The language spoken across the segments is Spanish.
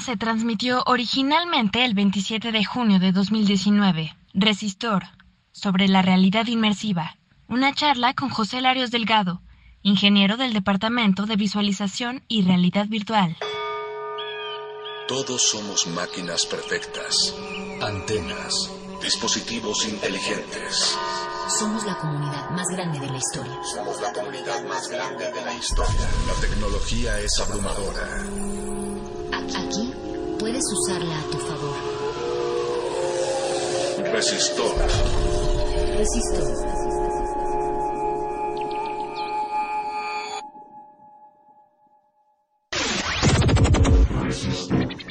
Se transmitió originalmente el 27 de junio de 2019. Resistor, sobre la realidad inmersiva. Una charla con José Larios Delgado, ingeniero del Departamento de Visualización y Realidad Virtual. Todos somos máquinas perfectas, antenas, dispositivos inteligentes. Somos la comunidad más grande de la historia. Somos la comunidad más grande de la historia. La tecnología es abrumadora. Aquí puedes usarla a tu favor. Resistor. Resistor.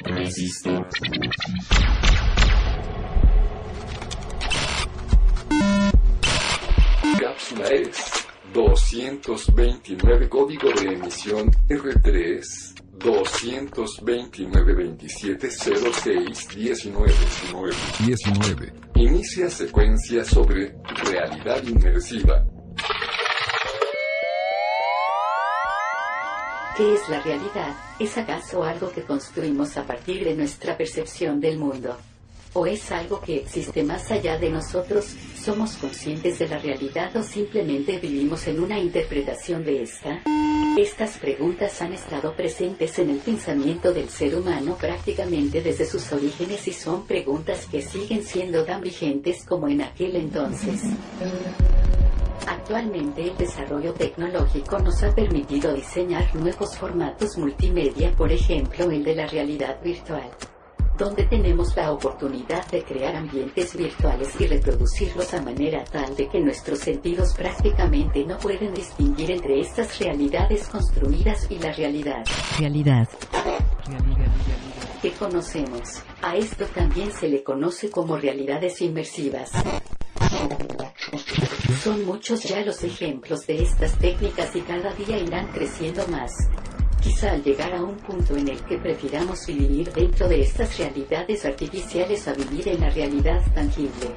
Resistor. Cápsula es 229 código de emisión R3 229 27 06 19 19. Inicia secuencia sobre realidad inmersiva. ¿Qué es la realidad? ¿Es acaso algo que construimos a partir de nuestra percepción del mundo? ¿O es algo que existe más allá de nosotros? ¿Somos conscientes de la realidad o simplemente vivimos en una interpretación de esta? Estas preguntas han estado presentes en el pensamiento del ser humano prácticamente desde sus orígenes y son preguntas que siguen siendo tan vigentes como en aquel entonces. Actualmente el desarrollo tecnológico nos ha permitido diseñar nuevos formatos multimedia, por ejemplo el de la realidad virtual donde tenemos la oportunidad de crear ambientes virtuales y reproducirlos a manera tal de que nuestros sentidos prácticamente no pueden distinguir entre estas realidades construidas y la realidad. Realidad. realidad, realidad. que conocemos. A esto también se le conoce como realidades inmersivas. Son muchos ya los ejemplos de estas técnicas y cada día irán creciendo más. Quizá al llegar a un punto en el que prefiramos vivir dentro de estas realidades artificiales a vivir en la realidad tangible.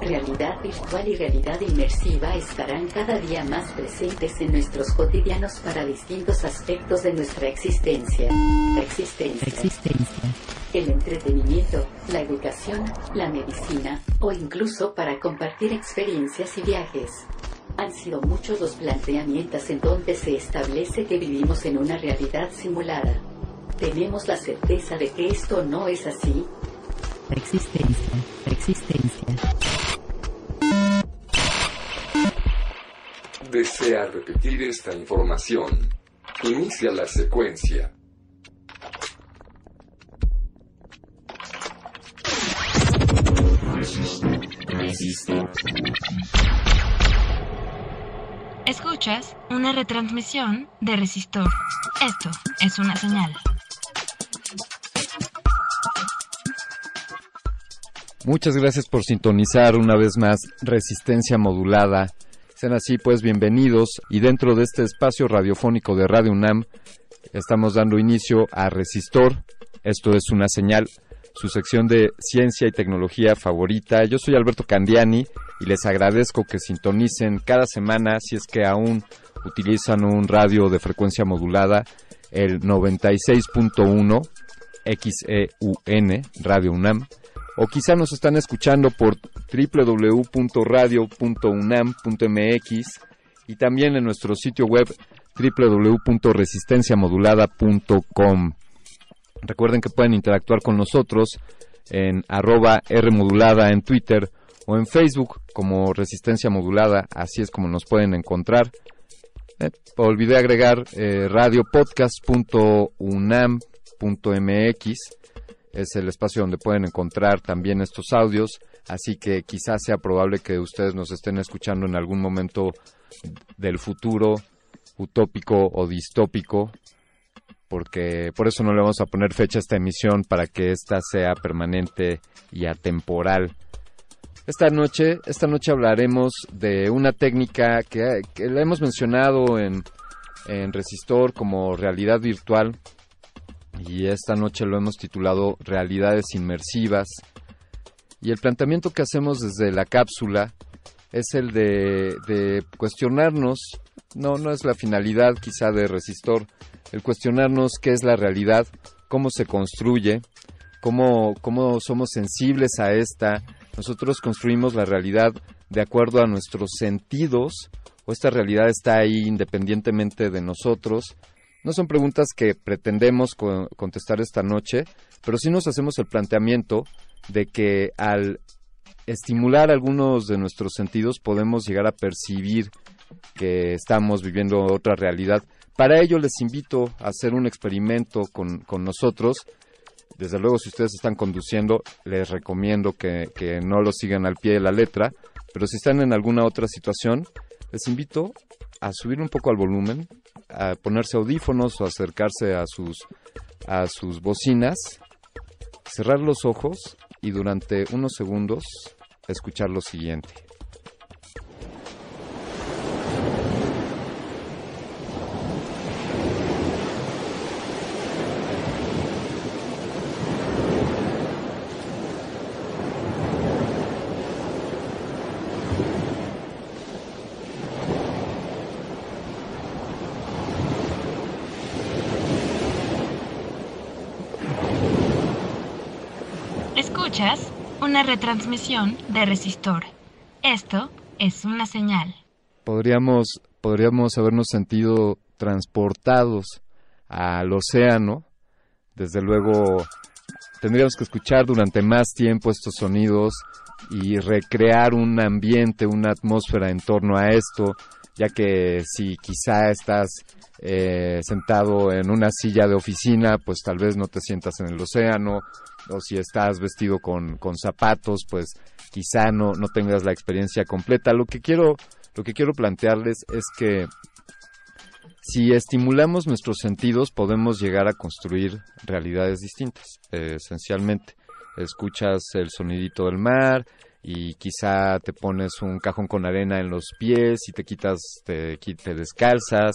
Realidad virtual y realidad inmersiva estarán cada día más presentes en nuestros cotidianos para distintos aspectos de nuestra existencia. Existencia. Existencia. El entretenimiento, la educación, la medicina o incluso para compartir experiencias y viajes. Han sido muchos los planteamientos en donde se establece que vivimos en una realidad simulada. ¿Tenemos la certeza de que esto no es así? Existencia, existencia. desea repetir esta información, inicia la secuencia. Escuchas una retransmisión de Resistor. Esto es una señal. Muchas gracias por sintonizar una vez más Resistencia Modulada sean así, pues bienvenidos y dentro de este espacio radiofónico de Radio UNAM estamos dando inicio a Resistor. Esto es una señal, su sección de ciencia y tecnología favorita. Yo soy Alberto Candiani y les agradezco que sintonicen cada semana, si es que aún utilizan un radio de frecuencia modulada, el 96.1 XEUN, Radio UNAM o quizá nos están escuchando por www.radio.unam.mx y también en nuestro sitio web www.resistenciamodulada.com. Recuerden que pueden interactuar con nosotros en arroba Rmodulada en Twitter o en Facebook como Resistencia Modulada, así es como nos pueden encontrar. Eh, olvidé agregar eh, radiopodcast.unam.mx es el espacio donde pueden encontrar también estos audios, así que quizás sea probable que ustedes nos estén escuchando en algún momento del futuro utópico o distópico, porque por eso no le vamos a poner fecha a esta emisión para que ésta sea permanente y atemporal. Esta noche, esta noche hablaremos de una técnica que, que la hemos mencionado en, en Resistor como realidad virtual, y esta noche lo hemos titulado Realidades Inmersivas. Y el planteamiento que hacemos desde la cápsula es el de, cuestionarnos, no, no es la finalidad quizá de Resistor, el cuestionarnos qué es la realidad, cómo se construye, cómo, cómo somos sensibles a esta. Nosotros construimos la realidad de acuerdo a nuestros sentidos, o esta realidad está ahí independientemente de nosotros, no son preguntas que pretendemos contestar esta noche, pero sí nos hacemos el planteamiento de que al estimular algunos de nuestros sentidos podemos llegar a percibir que estamos viviendo otra realidad. Para ello les invito a hacer un experimento con, con nosotros. Desde luego, si ustedes están conduciendo, les recomiendo que, que no lo sigan al pie de la letra, pero si están en alguna otra situación, les invito a subir un poco al volumen, a ponerse audífonos o acercarse a sus, a sus bocinas, cerrar los ojos y durante unos segundos escuchar lo siguiente. Una retransmisión de Resistor. Esto es una señal. Podríamos, podríamos habernos sentido transportados al océano. Desde luego, tendríamos que escuchar durante más tiempo estos sonidos y recrear un ambiente, una atmósfera en torno a esto, ya que si quizá estás eh, sentado en una silla de oficina, pues tal vez no te sientas en el océano, o si estás vestido con, con zapatos, pues quizá no, no tengas la experiencia completa. Lo que quiero, lo que quiero plantearles es que si estimulamos nuestros sentidos podemos llegar a construir realidades distintas, eh, esencialmente. Escuchas el sonidito del mar y quizá te pones un cajón con arena en los pies y te quitas, te, te descalzas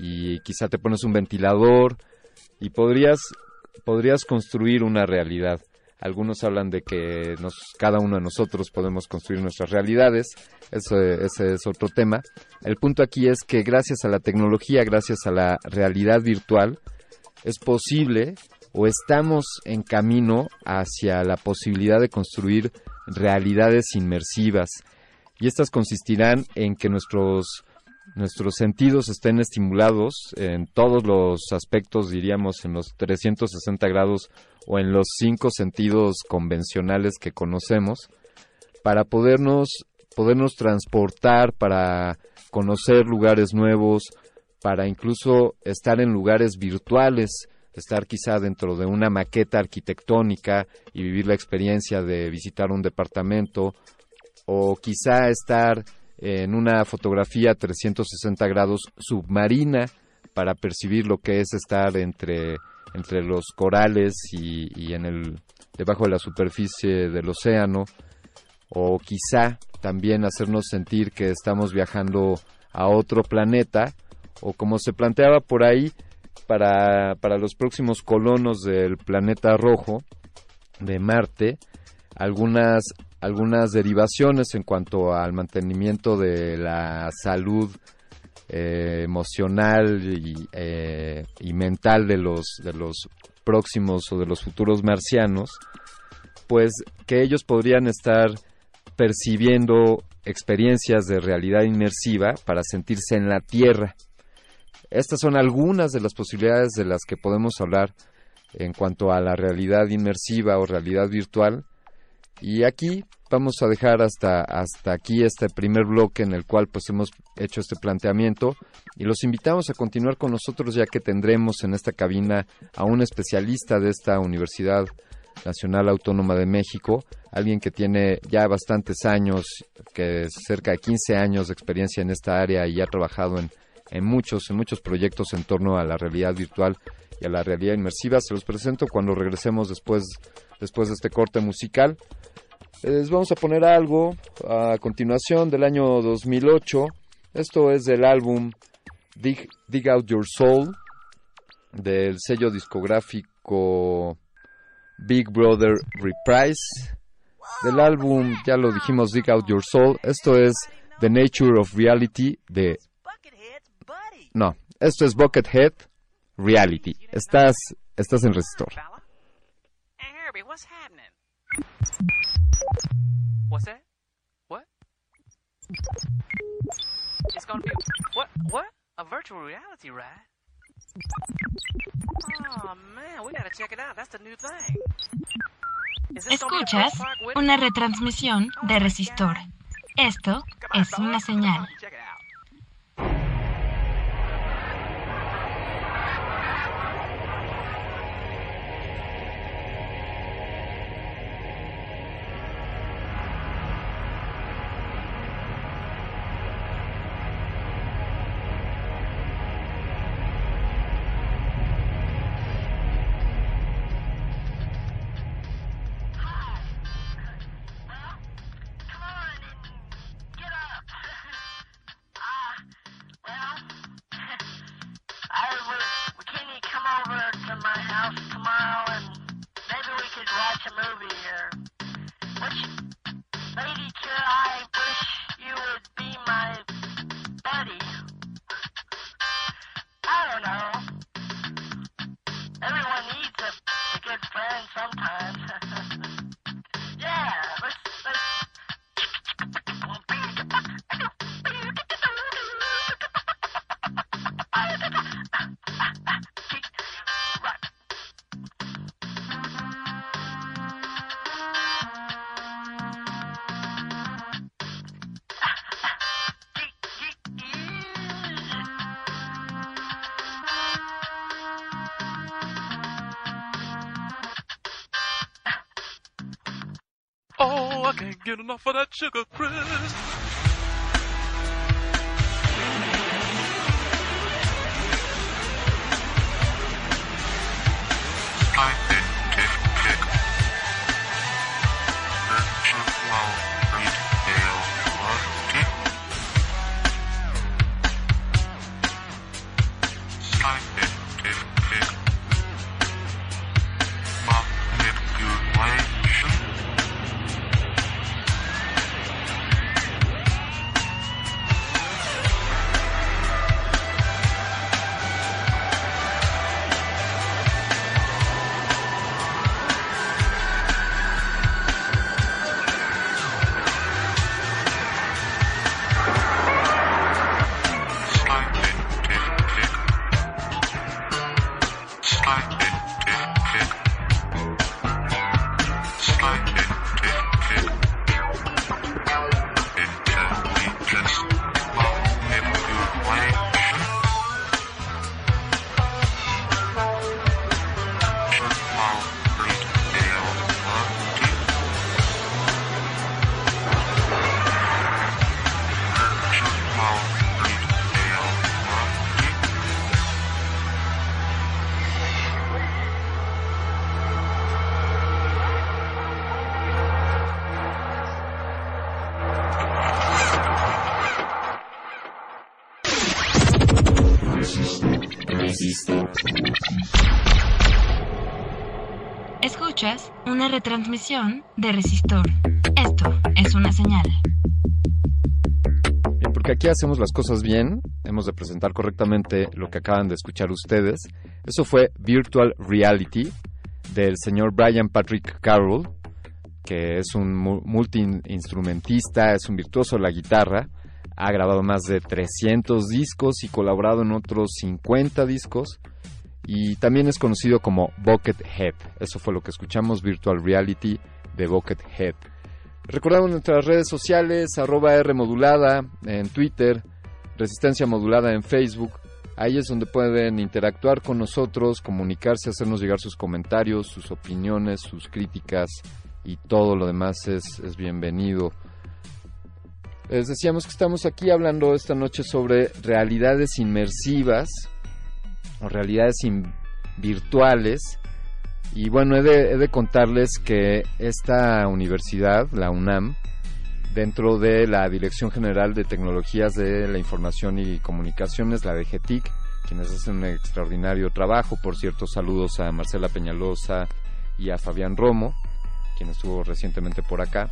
y quizá te pones un ventilador y podrías, podrías construir una realidad. Algunos hablan de que nos, cada uno de nosotros podemos construir nuestras realidades. Eso, ese es otro tema. El punto aquí es que gracias a la tecnología, gracias a la realidad virtual, es posible o estamos en camino hacia la posibilidad de construir realidades inmersivas. Y estas consistirán en que nuestros nuestros sentidos estén estimulados en todos los aspectos, diríamos, en los 360 grados o en los cinco sentidos convencionales que conocemos, para podernos, podernos transportar, para conocer lugares nuevos, para incluso estar en lugares virtuales, estar quizá dentro de una maqueta arquitectónica y vivir la experiencia de visitar un departamento, o quizá estar en una fotografía 360 grados submarina para percibir lo que es estar entre, entre los corales y, en el, debajo de la superficie del océano, o quizá también hacernos sentir que estamos viajando a otro planeta, o como se planteaba por ahí, para, para los próximos colonos del planeta rojo, de Marte, algunas algunas derivaciones en cuanto al mantenimiento de la salud eh, emocional eh, y, mental de los, de los próximos o de los futuros marcianos, pues que ellos podrían estar percibiendo experiencias de realidad inmersiva para sentirse en la Tierra. Estas son algunas de las posibilidades de las que podemos hablar en cuanto a la realidad inmersiva o realidad virtual y aquí vamos a dejar hasta, hasta aquí este primer bloque en el cual pues hemos hecho este planteamiento y los invitamos a continuar con nosotros ya que tendremos en esta cabina a un especialista de esta Universidad Nacional Autónoma de México, alguien que tiene ya bastantes años, que es cerca de 15 años de experiencia en esta área y ha trabajado en, en muchos, en muchos proyectos en torno a la realidad virtual y a la realidad inmersiva. Se los presento cuando regresemos después, después de este corte musical. Les vamos a poner algo a continuación del año 2008. Esto es del álbum Dig, Out Your Soul del sello discográfico Big Brother Reprise. Del álbum, ya lo dijimos, Dig Out Your Soul. Esto es The Nature of Reality de... No, esto es Buckethead Reality. Estás, estás en resistor. What's that? What? It's gonna be what? What? A virtual reality ride? Oh man, we gotta check it out. That's the new thing. Escuchas una retransmisión de Resistor. Esto es una señal. Get enough of that sugar crisp. Escuchas una retransmisión de Resistor. Esto es una señal. Bien, porque aquí hacemos las cosas bien, hemos de presentar correctamente lo que acaban de escuchar ustedes. Eso fue Virtual Reality del señor Brian Patrick Carroll, que es un multiinstrumentista, es un virtuoso de la guitarra, ha grabado más de 300 discos y colaborado en otros 50 discos y también es conocido como Buckethead. Eso fue lo que escuchamos, Virtual Reality de Buckethead. Recordamos nuestras redes sociales, arroba R modulada en Twitter, Resistencia modulada en Facebook. Ahí es donde pueden interactuar con nosotros, comunicarse, hacernos llegar sus comentarios, sus opiniones, sus críticas y todo lo demás es, es bienvenido. Les decíamos que estamos aquí hablando esta noche sobre realidades inmersivas o realidades virtuales. Y bueno, he de, contarles que esta universidad, la UNAM, dentro de la Dirección General de Tecnologías de la Información y Comunicaciones, la DGTIC, quienes hacen un extraordinario trabajo. Por cierto, saludos a Marcela Peñalosa y a Fabián Romo, quien estuvo recientemente por acá.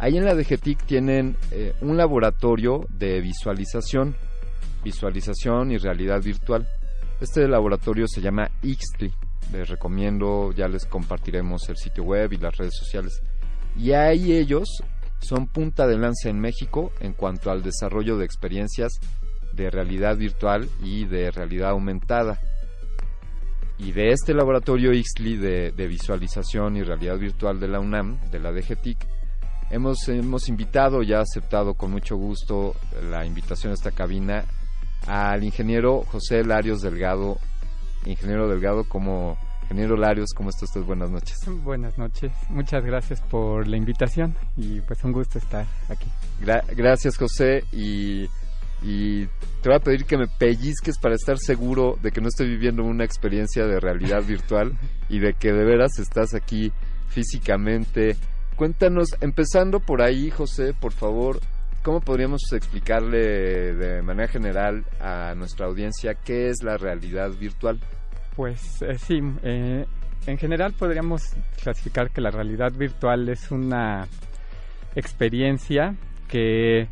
Ahí en la DGTIC tienen eh, un laboratorio de visualización, visualización y realidad virtual. Este laboratorio se llama Ixtli. Les recomiendo, ya les compartiremos el sitio web y las redes sociales. Y ahí ellos son punta de lanza en México en cuanto al desarrollo de experiencias de realidad virtual y de realidad aumentada. Y de este laboratorio Ixtli de, de visualización y realidad virtual de la UNAM, de la DGTIC, hemos, hemos invitado, ya aceptado con mucho gusto la invitación a esta cabina al ingeniero José Larios Delgado. Ingeniero Delgado, como ingeniero Larios, ¿cómo está usted? Buenas noches. Buenas noches, muchas gracias por la invitación y pues un gusto estar aquí. gracias José y, y te voy a pedir que me pellizques para estar seguro de que no estoy viviendo una experiencia de realidad virtual y de que de veras estás aquí físicamente. Cuéntanos, empezando por ahí, José, por favor, ¿Cómo podríamos explicarle de manera general a nuestra audiencia qué es la realidad virtual? Pues eh, sí, eh, en general podríamos clasificar que la realidad virtual es una experiencia que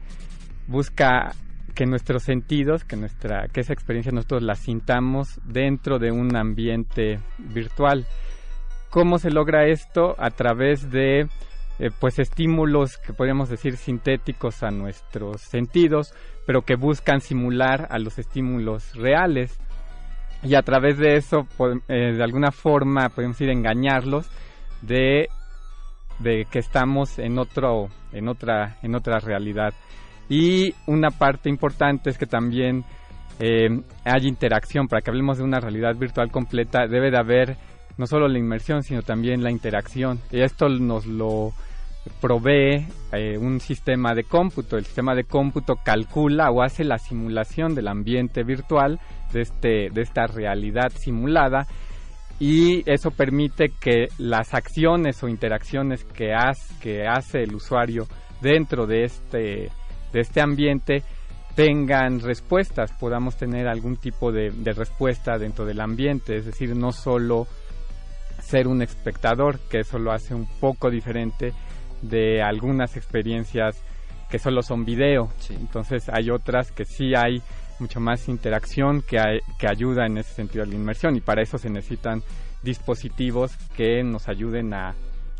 busca que nuestros sentidos, que nuestra, que esa experiencia nosotros la sintamos dentro de un ambiente virtual. ¿Cómo se logra esto? A través de eh, pues estímulos que podríamos decir sintéticos a nuestros sentidos, pero que buscan simular a los estímulos reales. Y a través de eso eh, de alguna forma podemos ir engañarlos de, de que estamos en otro en otra en otra realidad. Y una parte importante es que también eh, hay interacción. Para que hablemos de una realidad virtual completa debe de haber no solo la inmersión sino también la interacción. Y esto nos lo provee eh, un sistema de cómputo. El sistema de cómputo calcula o hace la simulación del ambiente virtual de, este, de esta realidad simulada. Y eso permite que las acciones o interacciones que, que hace el usuario dentro de este, de este ambiente tengan respuestas, podamos tener algún tipo de, de, respuesta dentro del ambiente, es decir, no solo ser un espectador, que eso lo hace un poco diferente de algunas experiencias que solo son video. Entonces hay otras que sí hay mucho más interacción que, que ayuda en ese sentido a la inmersión y para eso se necesitan dispositivos que nos ayuden a,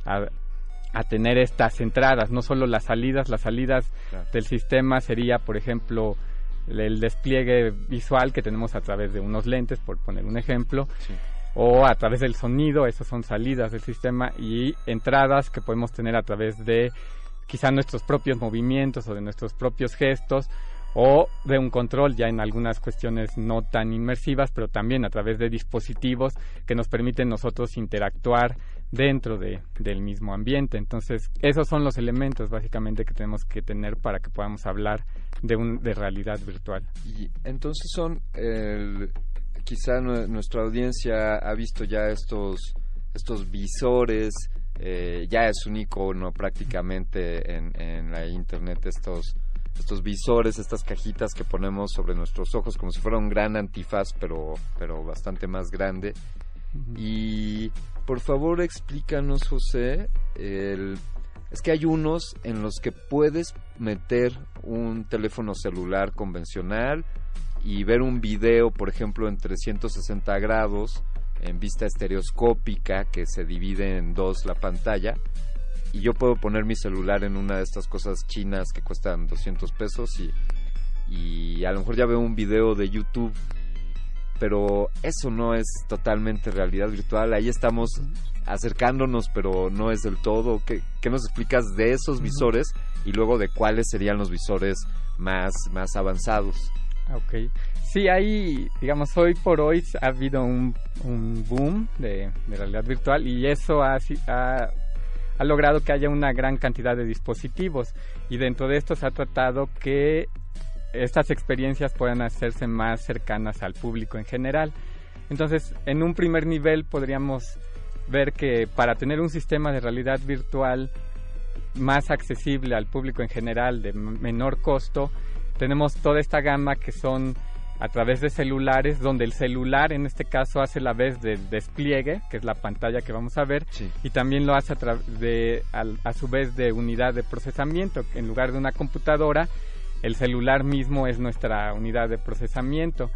a, tener estas entradas, no solo las salidas, las salidas del sistema sería, por ejemplo, el despliegue visual que tenemos a través de unos lentes, por poner un ejemplo, o a través del sonido, esas son salidas del sistema, y entradas que podemos tener a través de quizá nuestros propios movimientos o de nuestros propios gestos, o de un control ya en algunas cuestiones no tan inmersivas, pero también a través de dispositivos que nos permiten nosotros interactuar dentro de, del mismo ambiente. Entonces, esos son los elementos básicamente que tenemos que tener para que podamos hablar de, un, de realidad virtual. Y entonces son, quizá nuestra audiencia ha visto ya estos, estos visores, eh, ya es un icono prácticamente en, en la internet estos estos visores, estas cajitas que ponemos sobre nuestros ojos como si fuera un gran antifaz, pero, pero bastante más grande. Y por favor explícanos, José, el, es que hay unos en los que puedes meter un teléfono celular convencional y ver un video, por ejemplo, en 360 grados, en vista estereoscópica, que se divide en dos la pantalla, y yo puedo poner mi celular en una de estas cosas chinas que cuestan 200 pesos y, y a lo mejor ya veo un video de YouTube, pero eso no es totalmente realidad virtual, ahí estamos acercándonos, pero no es del todo. ¿Qué, qué nos explicas de esos visores y luego de cuáles serían los visores más, más avanzados? Ok. Sí, hay, digamos, hoy por hoy ha habido un, un boom de, de, realidad virtual y eso ha, ha ha logrado que haya una gran cantidad de dispositivos y dentro de esto se ha tratado que estas experiencias puedan hacerse más cercanas al público en general. Entonces, en un primer nivel podríamos ver que para tener un sistema de realidad virtual más accesible al público en general, de menor costo, tenemos toda esta gama que son a través de celulares, donde el celular en este caso hace la vez de despliegue, que es la pantalla que vamos a ver, y también lo hace a, de, a, su vez de unidad de procesamiento, que en lugar de una computadora, el celular mismo es nuestra unidad de procesamiento.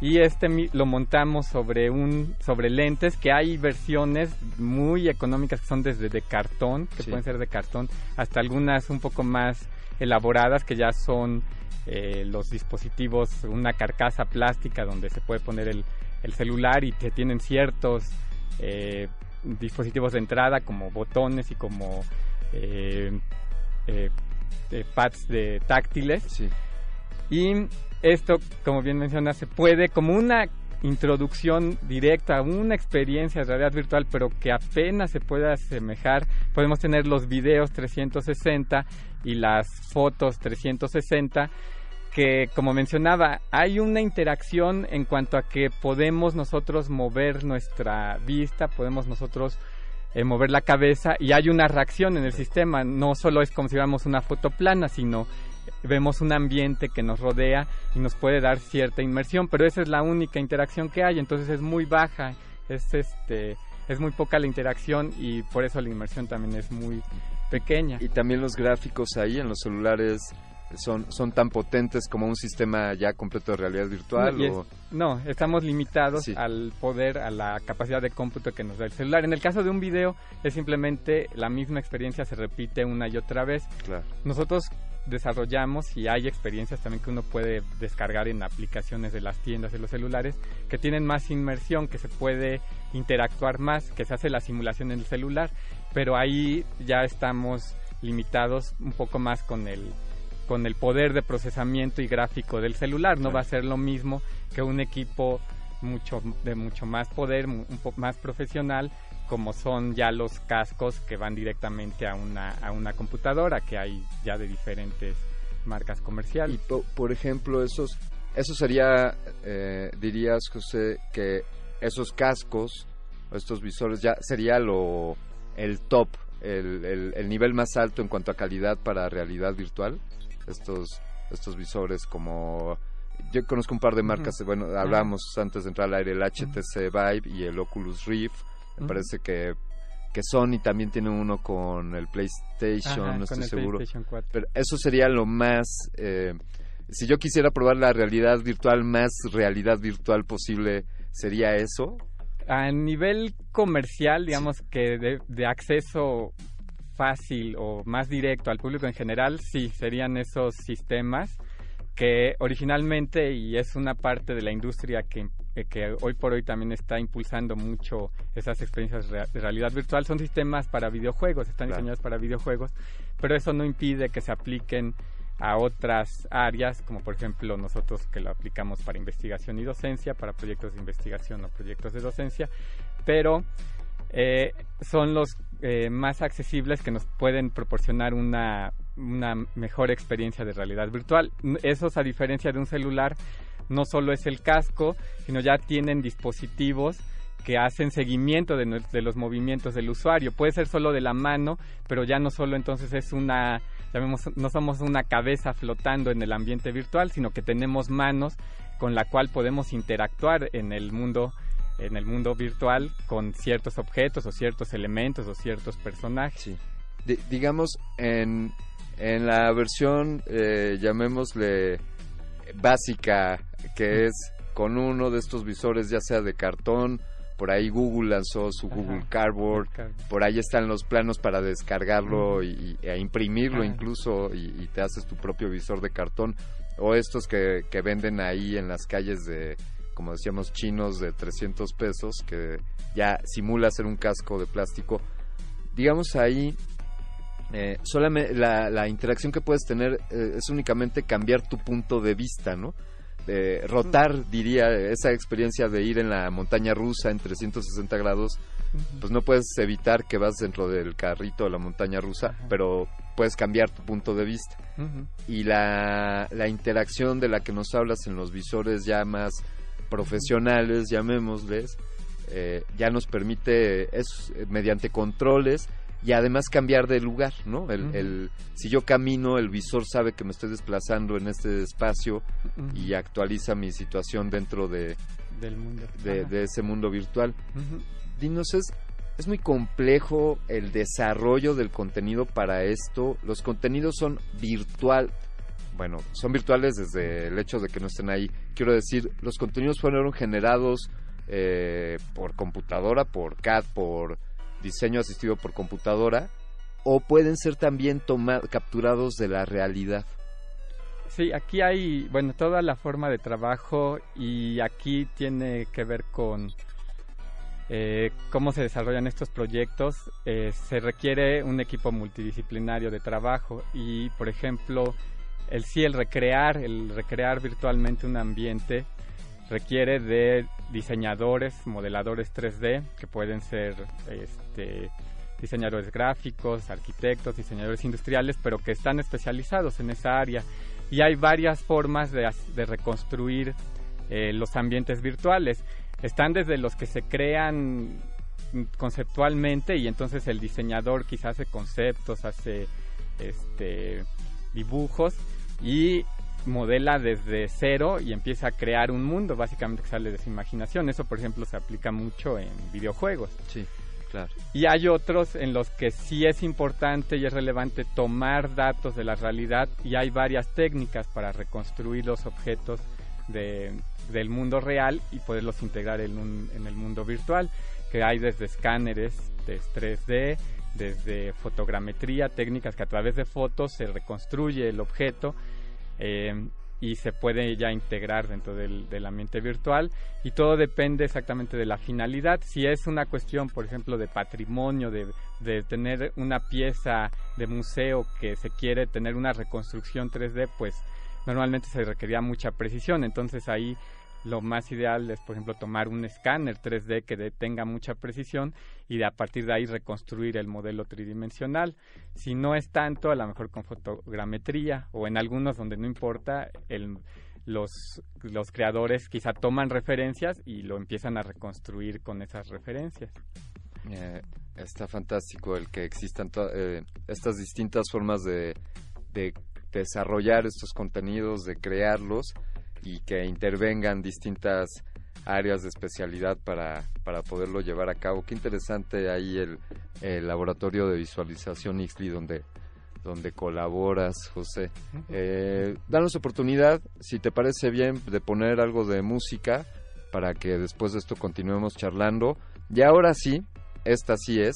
Y este lo montamos sobre un sobre lentes que hay versiones muy económicas que son desde de cartón, que pueden ser de cartón, hasta algunas un poco más elaboradas que ya son eh, los dispositivos, una carcasa plástica donde se puede poner el, el celular y que tienen ciertos eh, dispositivos de entrada como botones y como eh, pads de táctiles. Y esto, como bien menciona, se puede como una introducción directa a una experiencia de realidad virtual, pero que apenas se pueda asemejar. Podemos tener los videos 360 y las fotos 360 que como mencionaba hay una interacción en cuanto a que podemos nosotros mover nuestra vista, podemos nosotros eh, mover la cabeza y hay una reacción en el sistema, no solo es como si una foto plana, sino vemos un ambiente que nos rodea y nos puede dar cierta inmersión, pero esa es la única interacción que hay, entonces es muy baja, es este es muy poca la interacción y por eso la inmersión también es muy pequeña. Y también los gráficos ahí en los celulares son, son tan potentes como un sistema ya completo de realidad virtual? No, estamos limitados al poder, a la capacidad de cómputo que nos da el celular. En el caso de un video, es simplemente la misma experiencia se repite una y otra vez. Nosotros desarrollamos y hay experiencias también que uno puede descargar en aplicaciones de las tiendas de los celulares que tienen más inmersión, que se puede interactuar más, que se hace la simulación en el celular, pero ahí ya estamos limitados un poco más con el con el poder de procesamiento y gráfico del celular. No va a ser lo mismo que un equipo mucho de mucho más poder, un poco más profesional, como son ya los cascos que van directamente a una, a una computadora, que hay ya de diferentes marcas comerciales. Y por ejemplo, esos, eso sería, eh, dirías, José, que esos cascos estos visores ya sería lo el top, el, el, el nivel más alto en cuanto a calidad para realidad virtual. Estos estos visores como yo conozco un par de marcas, bueno, hablábamos antes de entrar al aire el HTC Vive y el Oculus Rift. Me parece que que Sony también tiene uno con el PlayStation, Ajá, no estoy seguro. PlayStation 4. Pero eso sería lo más eh, si yo quisiera probar la realidad virtual más realidad virtual posible, sería eso. A nivel comercial, digamos que de, de acceso fácil o más directo al público en general, sí, serían esos sistemas que originalmente, y es una parte de la industria que, que hoy por hoy también está impulsando mucho esas experiencias de realidad virtual, son sistemas para videojuegos, están Claro. diseñados para videojuegos, pero eso no impide que se apliquen a otras áreas, como por ejemplo nosotros que lo aplicamos para investigación y docencia, para proyectos de investigación o proyectos de docencia, pero eh, son los eh, más accesibles que nos pueden proporcionar una, una mejor experiencia de realidad virtual. Esos, a diferencia de un celular, no solo es el casco, sino ya tienen dispositivos que hacen seguimiento de, los movimientos del usuario. Puede ser solo de la mano, pero ya no solo entonces es una, llamemos, no somos una cabeza flotando en el ambiente virtual, sino que tenemos manos con la cual podemos interactuar en el mundo en el mundo virtual con ciertos objetos o ciertos elementos o ciertos personajes. Di- digamos, en, en la versión, eh, llamémosle básica, que es con uno de estos visores, ya sea de cartón, por ahí Google lanzó su Google Cardboard, Cardboard. por ahí están los planos para descargarlo y, y- e imprimirlo Ah. incluso y, y te haces tu propio visor de cartón, o estos que, que venden ahí en las calles de, como decíamos, chinos de 300 pesos, que ya simula ser un casco de plástico. Digamos ahí, eh, solamente la, la interacción que puedes tener eh, es únicamente cambiar tu punto de vista, ¿no? Rotar, diría, esa experiencia de ir en la montaña rusa en 360 grados, pues no puedes evitar que vas dentro del carrito de la montaña rusa, pero puedes cambiar tu punto de vista. Y la, la interacción de la que nos hablas en los visores ya más profesionales, llamémosles, eh, ya nos permite, es eh, mediante controles y además cambiar de lugar, ¿no? El, el- si yo camino, el visor sabe que me estoy desplazando en este espacio y actualiza mi situación dentro de, del mundo. de, Ajá. de ese mundo virtual. Ujú. Dinos, es, es muy complejo el desarrollo del contenido para esto. Los contenidos son virtual. Bueno, son virtuales desde el hecho de que no estén ahí. Quiero decir, los contenidos fueron generados eh, por computadora, por CAD, por diseño asistido por computadora, o pueden ser también capturados de la realidad. Sí, aquí hay, bueno, toda la forma de trabajo y aquí tiene que ver con eh, cómo se desarrollan estos proyectos. Eh, se requiere un equipo multidisciplinario de trabajo y, por ejemplo, el sí, el recrear, el recrear virtualmente un ambiente requiere de diseñadores, modeladores 3D, que pueden ser este, diseñadores gráficos, arquitectos, diseñadores industriales, pero que están especializados en esa área. Y hay varias formas de, reconstruir eh, los ambientes virtuales. Están desde los que se crean conceptualmente y entonces el diseñador quizás hace conceptos, hace este, dibujos y modela desde cero y empieza a crear un mundo básicamente que sale de su imaginación. Eso, por ejemplo, se aplica mucho en videojuegos. Sí, claro. Y hay otros en los que sí es importante y es relevante tomar datos de la realidad y hay varias técnicas para reconstruir los objetos de- del mundo real y poderlos integrar en, un- en el mundo virtual, que hay desde escáneres de 3D, desde fotogrametría, técnicas que a través de fotos se reconstruye el objeto eh, y se puede ya integrar dentro del, del ambiente virtual y todo depende exactamente de la finalidad. Si es una cuestión, por ejemplo, de patrimonio, de, de tener una pieza de museo que se quiere tener una reconstrucción 3D, pues normalmente se requería mucha precisión. Entonces ahí lo más ideal es, por ejemplo, tomar un escáner 3D que tenga mucha precisión y de a partir de ahí reconstruir el modelo tridimensional. Si no es tanto, a lo mejor con fotogrametría o en algunos donde no importa, el, los, los creadores quizá toman referencias y lo empiezan a reconstruir con esas referencias. Eh, está fantástico el que existan eh, estas distintas formas de, de desarrollar estos contenidos, de crearlos y que intervengan distintas áreas de especialidad para, para poderlo llevar a cabo. Qué interesante ahí el, el laboratorio de visualización IXLI donde, donde colaboras, José. Eh, danos oportunidad, si te parece bien, de poner algo de música para que después de esto continuemos charlando. Y ahora sí, esta sí es,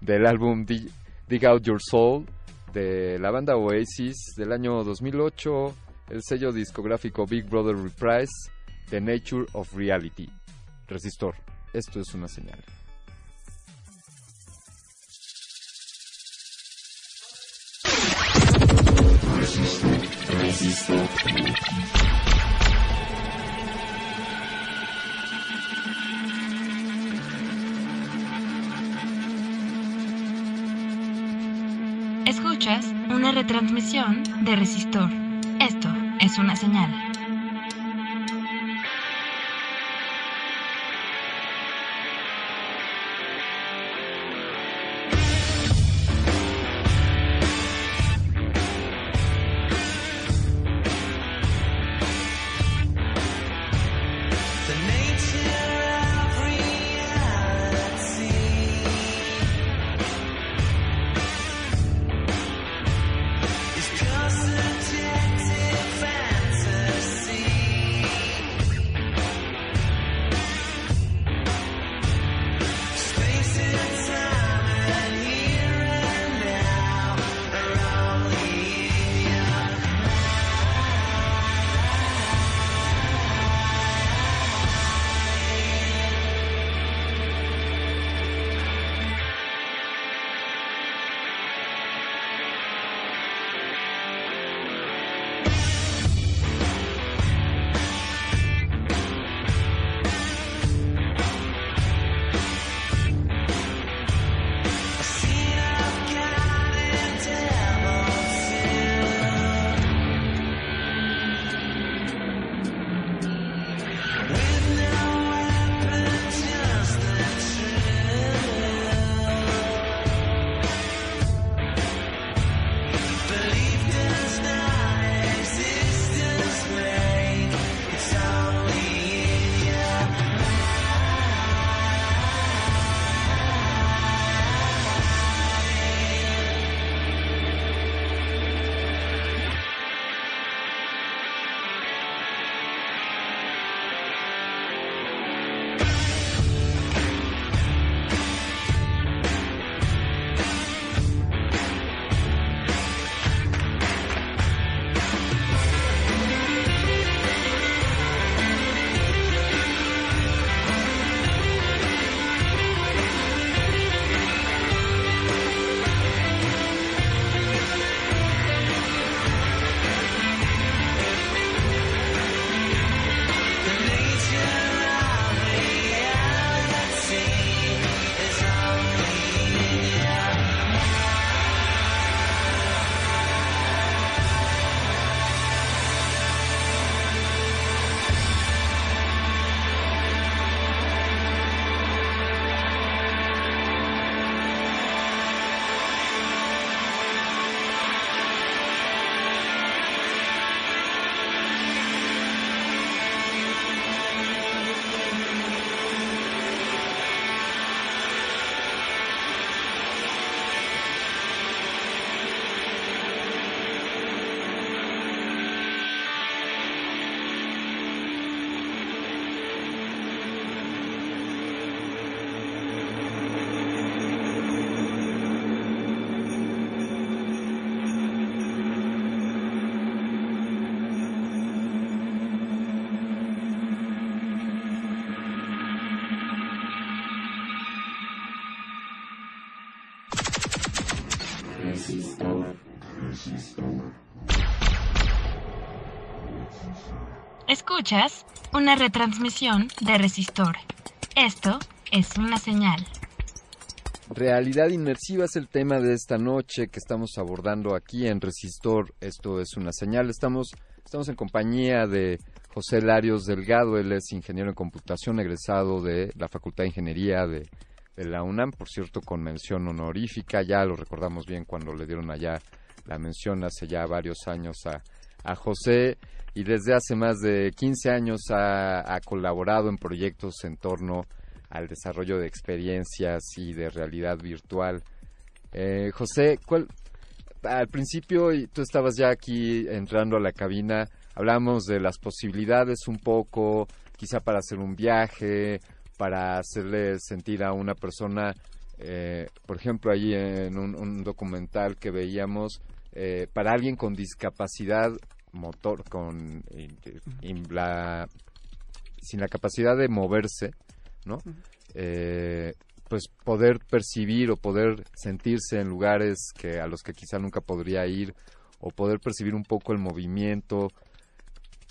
del álbum Dig, Dig Out Your Soul de la banda Oasis del año 2008, el sello discográfico Big Brother Reprise, The Nature of Reality. Resistor, esto es una señal. Escuchas una retransmisión de Resistor. Es una señal. Una retransmisión de Resistor. Esto es una señal. Realidad inmersiva es el tema de esta noche que estamos abordando aquí en Resistor. Esto es una señal. Estamos Estamos en compañía de José Larios Delgado, él es ingeniero en computación, egresado de la Facultad de Ingeniería de, de la UNAM, por cierto, con mención honorífica, ya lo recordamos bien cuando le dieron allá la mención hace ya varios años a, a José y desde hace más de 15 años ha, colaborado en proyectos en torno al desarrollo de experiencias y de realidad virtual. Eh, José, ¿cuál, al principio tú estabas ya aquí entrando a la cabina, hablamos de las posibilidades un poco, quizá para hacer un viaje, para hacerle sentir a una persona, eh, por ejemplo, ahí en un, un documental que veíamos, eh, para alguien con discapacidad motor, con in- la, sin la capacidad de moverse, ¿no? Eh, pues poder percibir o poder sentirse en lugares que a los que quizá nunca podría ir o poder percibir un poco el movimiento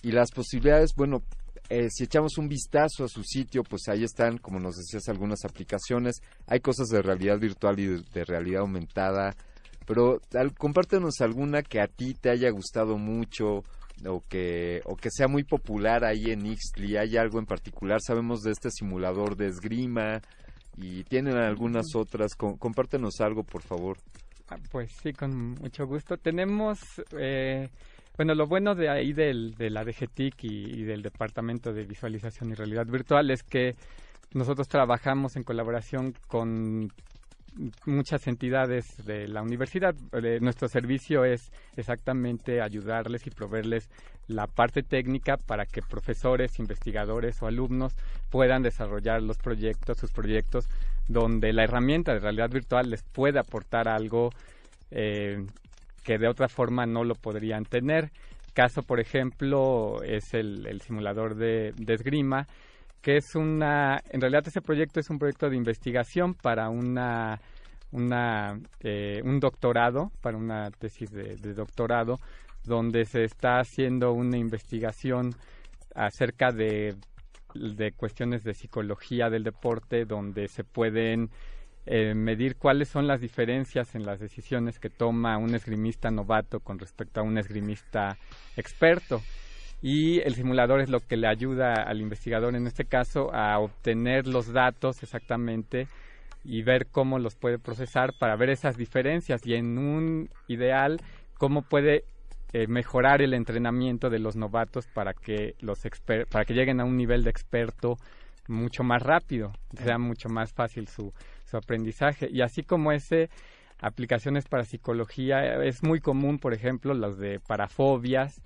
y las posibilidades, bueno, eh, si echamos un vistazo a su sitio, pues ahí están, como nos decías, algunas aplicaciones. Hay cosas de realidad virtual y de, de realidad aumentada, pero al- compártenos alguna que a ti te haya gustado mucho o que, o que sea muy popular ahí en Ixtli. ¿Hay algo en particular? Sabemos de este simulador de esgrima y tienen algunas otras. Com- compártenos algo, por favor. Ah, Pues sí, con mucho gusto. Tenemos, eh, bueno, lo bueno de ahí del, de la DGTIC y, y del Departamento de Visualización y Realidad Virtual es que nosotros trabajamos en colaboración con muchas entidades de la universidad. Eh, nuestro servicio es exactamente ayudarles y proveerles la parte técnica para que profesores, investigadores o alumnos puedan desarrollar los proyectos, sus proyectos, donde la herramienta de realidad virtual les puede aportar algo eh, que de otra forma no lo podrían tener. Caso, por ejemplo, es el, simulador de esgrima, que es una, en realidad ese proyecto es un proyecto de investigación para una, una eh, un doctorado, para una tesis de, doctorado, donde se está haciendo una investigación acerca de, de cuestiones de psicología del deporte, donde se pueden eh, medir cuáles son las diferencias en las decisiones que toma un esgrimista novato con respecto a un esgrimista experto. Y el simulador es lo que le ayuda al investigador en este caso a obtener los datos exactamente y ver cómo los puede procesar para ver esas diferencias y en un ideal cómo puede eh, mejorar el entrenamiento de los novatos para que los exper- para que lleguen a un nivel de experto mucho más rápido, sea mucho más fácil su, su aprendizaje. Y así como ese, aplicaciones para psicología, es muy común, por ejemplo, los de parafobias,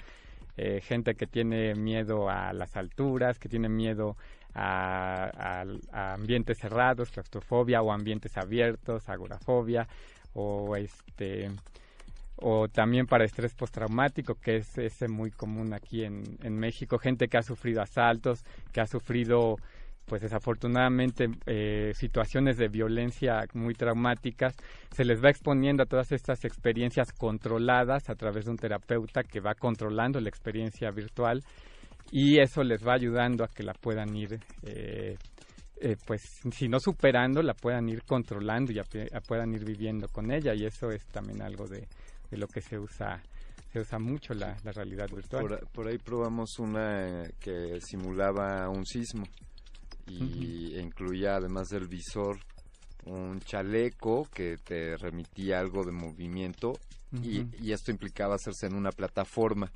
eh, gente que tiene miedo a las alturas, que tiene miedo a, ambientes cerrados, claustrofobia o ambientes abiertos, agorafobia, o este o también para estrés postraumático, que es ese muy común aquí en México, gente que ha sufrido asaltos, que ha sufrido, pues desafortunadamente, eh, situaciones de violencia muy traumáticas, se les va exponiendo a todas estas experiencias controladas a través de un terapeuta que va controlando la experiencia virtual y eso les va ayudando a que la puedan ir eh, eh, pues si no superando la puedan ir controlando y a- puedan ir viviendo con ella. Y eso es también algo de, de lo que se usa se usa mucho la, la realidad virtual. Por, ahí probamos una que simulaba un sismo y incluía además del visor un chaleco que te remitía algo de movimiento y, esto implicaba hacerse en una plataforma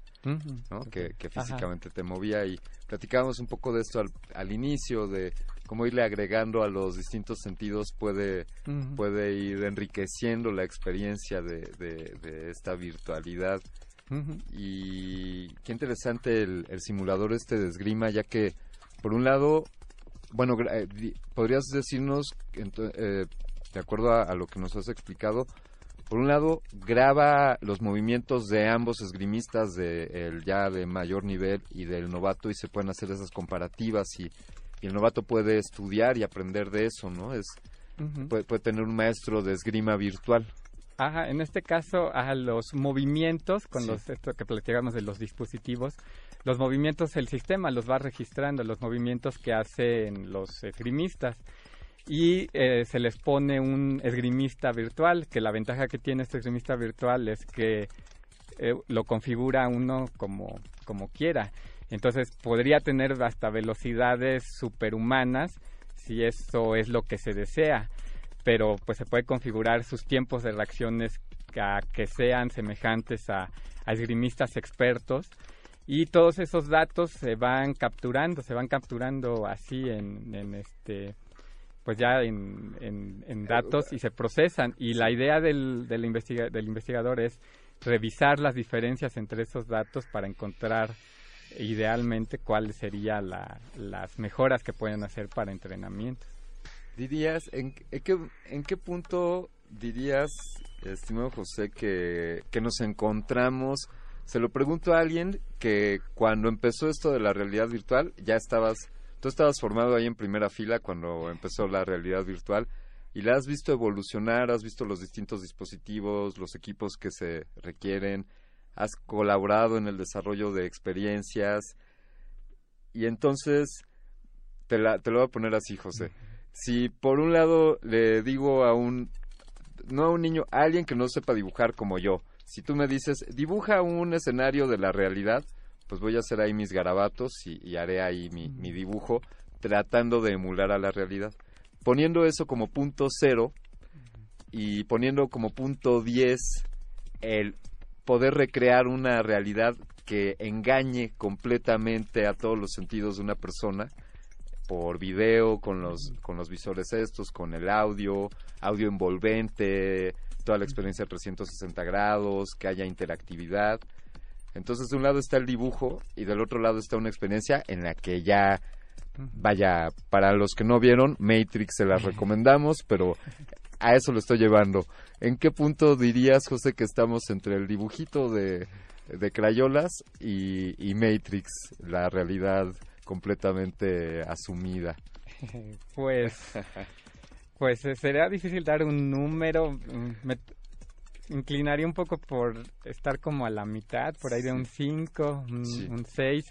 que, que Ajá. físicamente te movía y platicábamos un poco de esto al, al inicio de cómo irle agregando a los distintos sentidos puede puede ir enriqueciendo la experiencia de, de- de esta virtualidad. Y qué interesante el, el simulador este de esgrima ya que por un lado bueno eh, podrías decirnos eh, de acuerdo a, a lo que nos has explicado por un lado graba los movimientos de ambos esgrimistas de el ya de mayor nivel y del novato y se pueden hacer esas comparativas y, y el novato puede estudiar y aprender de eso no es puede, puede tener un maestro de esgrima virtual. Ajá, en este caso, a los movimientos, con Sí. los esto que platicamos de los dispositivos, los movimientos el sistema los va registrando, los movimientos que hacen los esgrimistas y eh, se les pone un esgrimista virtual, que la ventaja que tiene este esgrimista virtual es que eh, lo configura uno como, como quiera. Entonces podría tener hasta velocidades superhumanas si eso es lo que se desea, pero pues se puede configurar sus tiempos de reacciones a que sean semejantes a, a esgrimistas expertos y todos esos datos se van capturando, se van capturando así en, en este pues ya en, en, datos y se procesan y la idea del, del, del investigador es revisar las diferencias entre esos datos para encontrar idealmente cuáles serían las mejoras que pueden hacer para entrenamiento. Dirías, ¿en, qué, ¿en qué punto dirías, estimado José, que, que nos encontramos? Se lo pregunto a alguien que cuando empezó esto de la realidad virtual, ya estabas, tú estabas formado ahí en primera fila cuando empezó la realidad virtual. Y la has visto evolucionar, has visto los distintos dispositivos, los equipos que se requieren, has colaborado en el desarrollo de experiencias y entonces te, te lo voy a poner así, José. Si por un lado le digo a un, no a un niño, a alguien que no sepa dibujar como yo, si tú me dices, dibuja un escenario de la realidad, pues voy a hacer ahí mis garabatos y, haré ahí mi, mi, dibujo tratando de emular a la realidad. Poniendo eso como punto cero y poniendo como punto diez el poder recrear una realidad que engañe completamente a todos los sentidos de una persona por video, con los, con los visores estos, con el audio, audio envolvente, toda la experiencia de 360 grados, que haya interactividad. Entonces, de un lado está el dibujo y del otro lado está una experiencia en la que ya, vaya, para los que no vieron, Matrix se las recomendamos, pero a eso lo estoy llevando. ¿En qué punto dirías, José, que estamos entre el dibujito de, de Crayolas y, y Matrix, la realidad completamente asumida? pues, pues eh, sería difícil dar un número. Mm, me inclinaría un poco por estar como a la mitad, por ahí de un 5, un 6.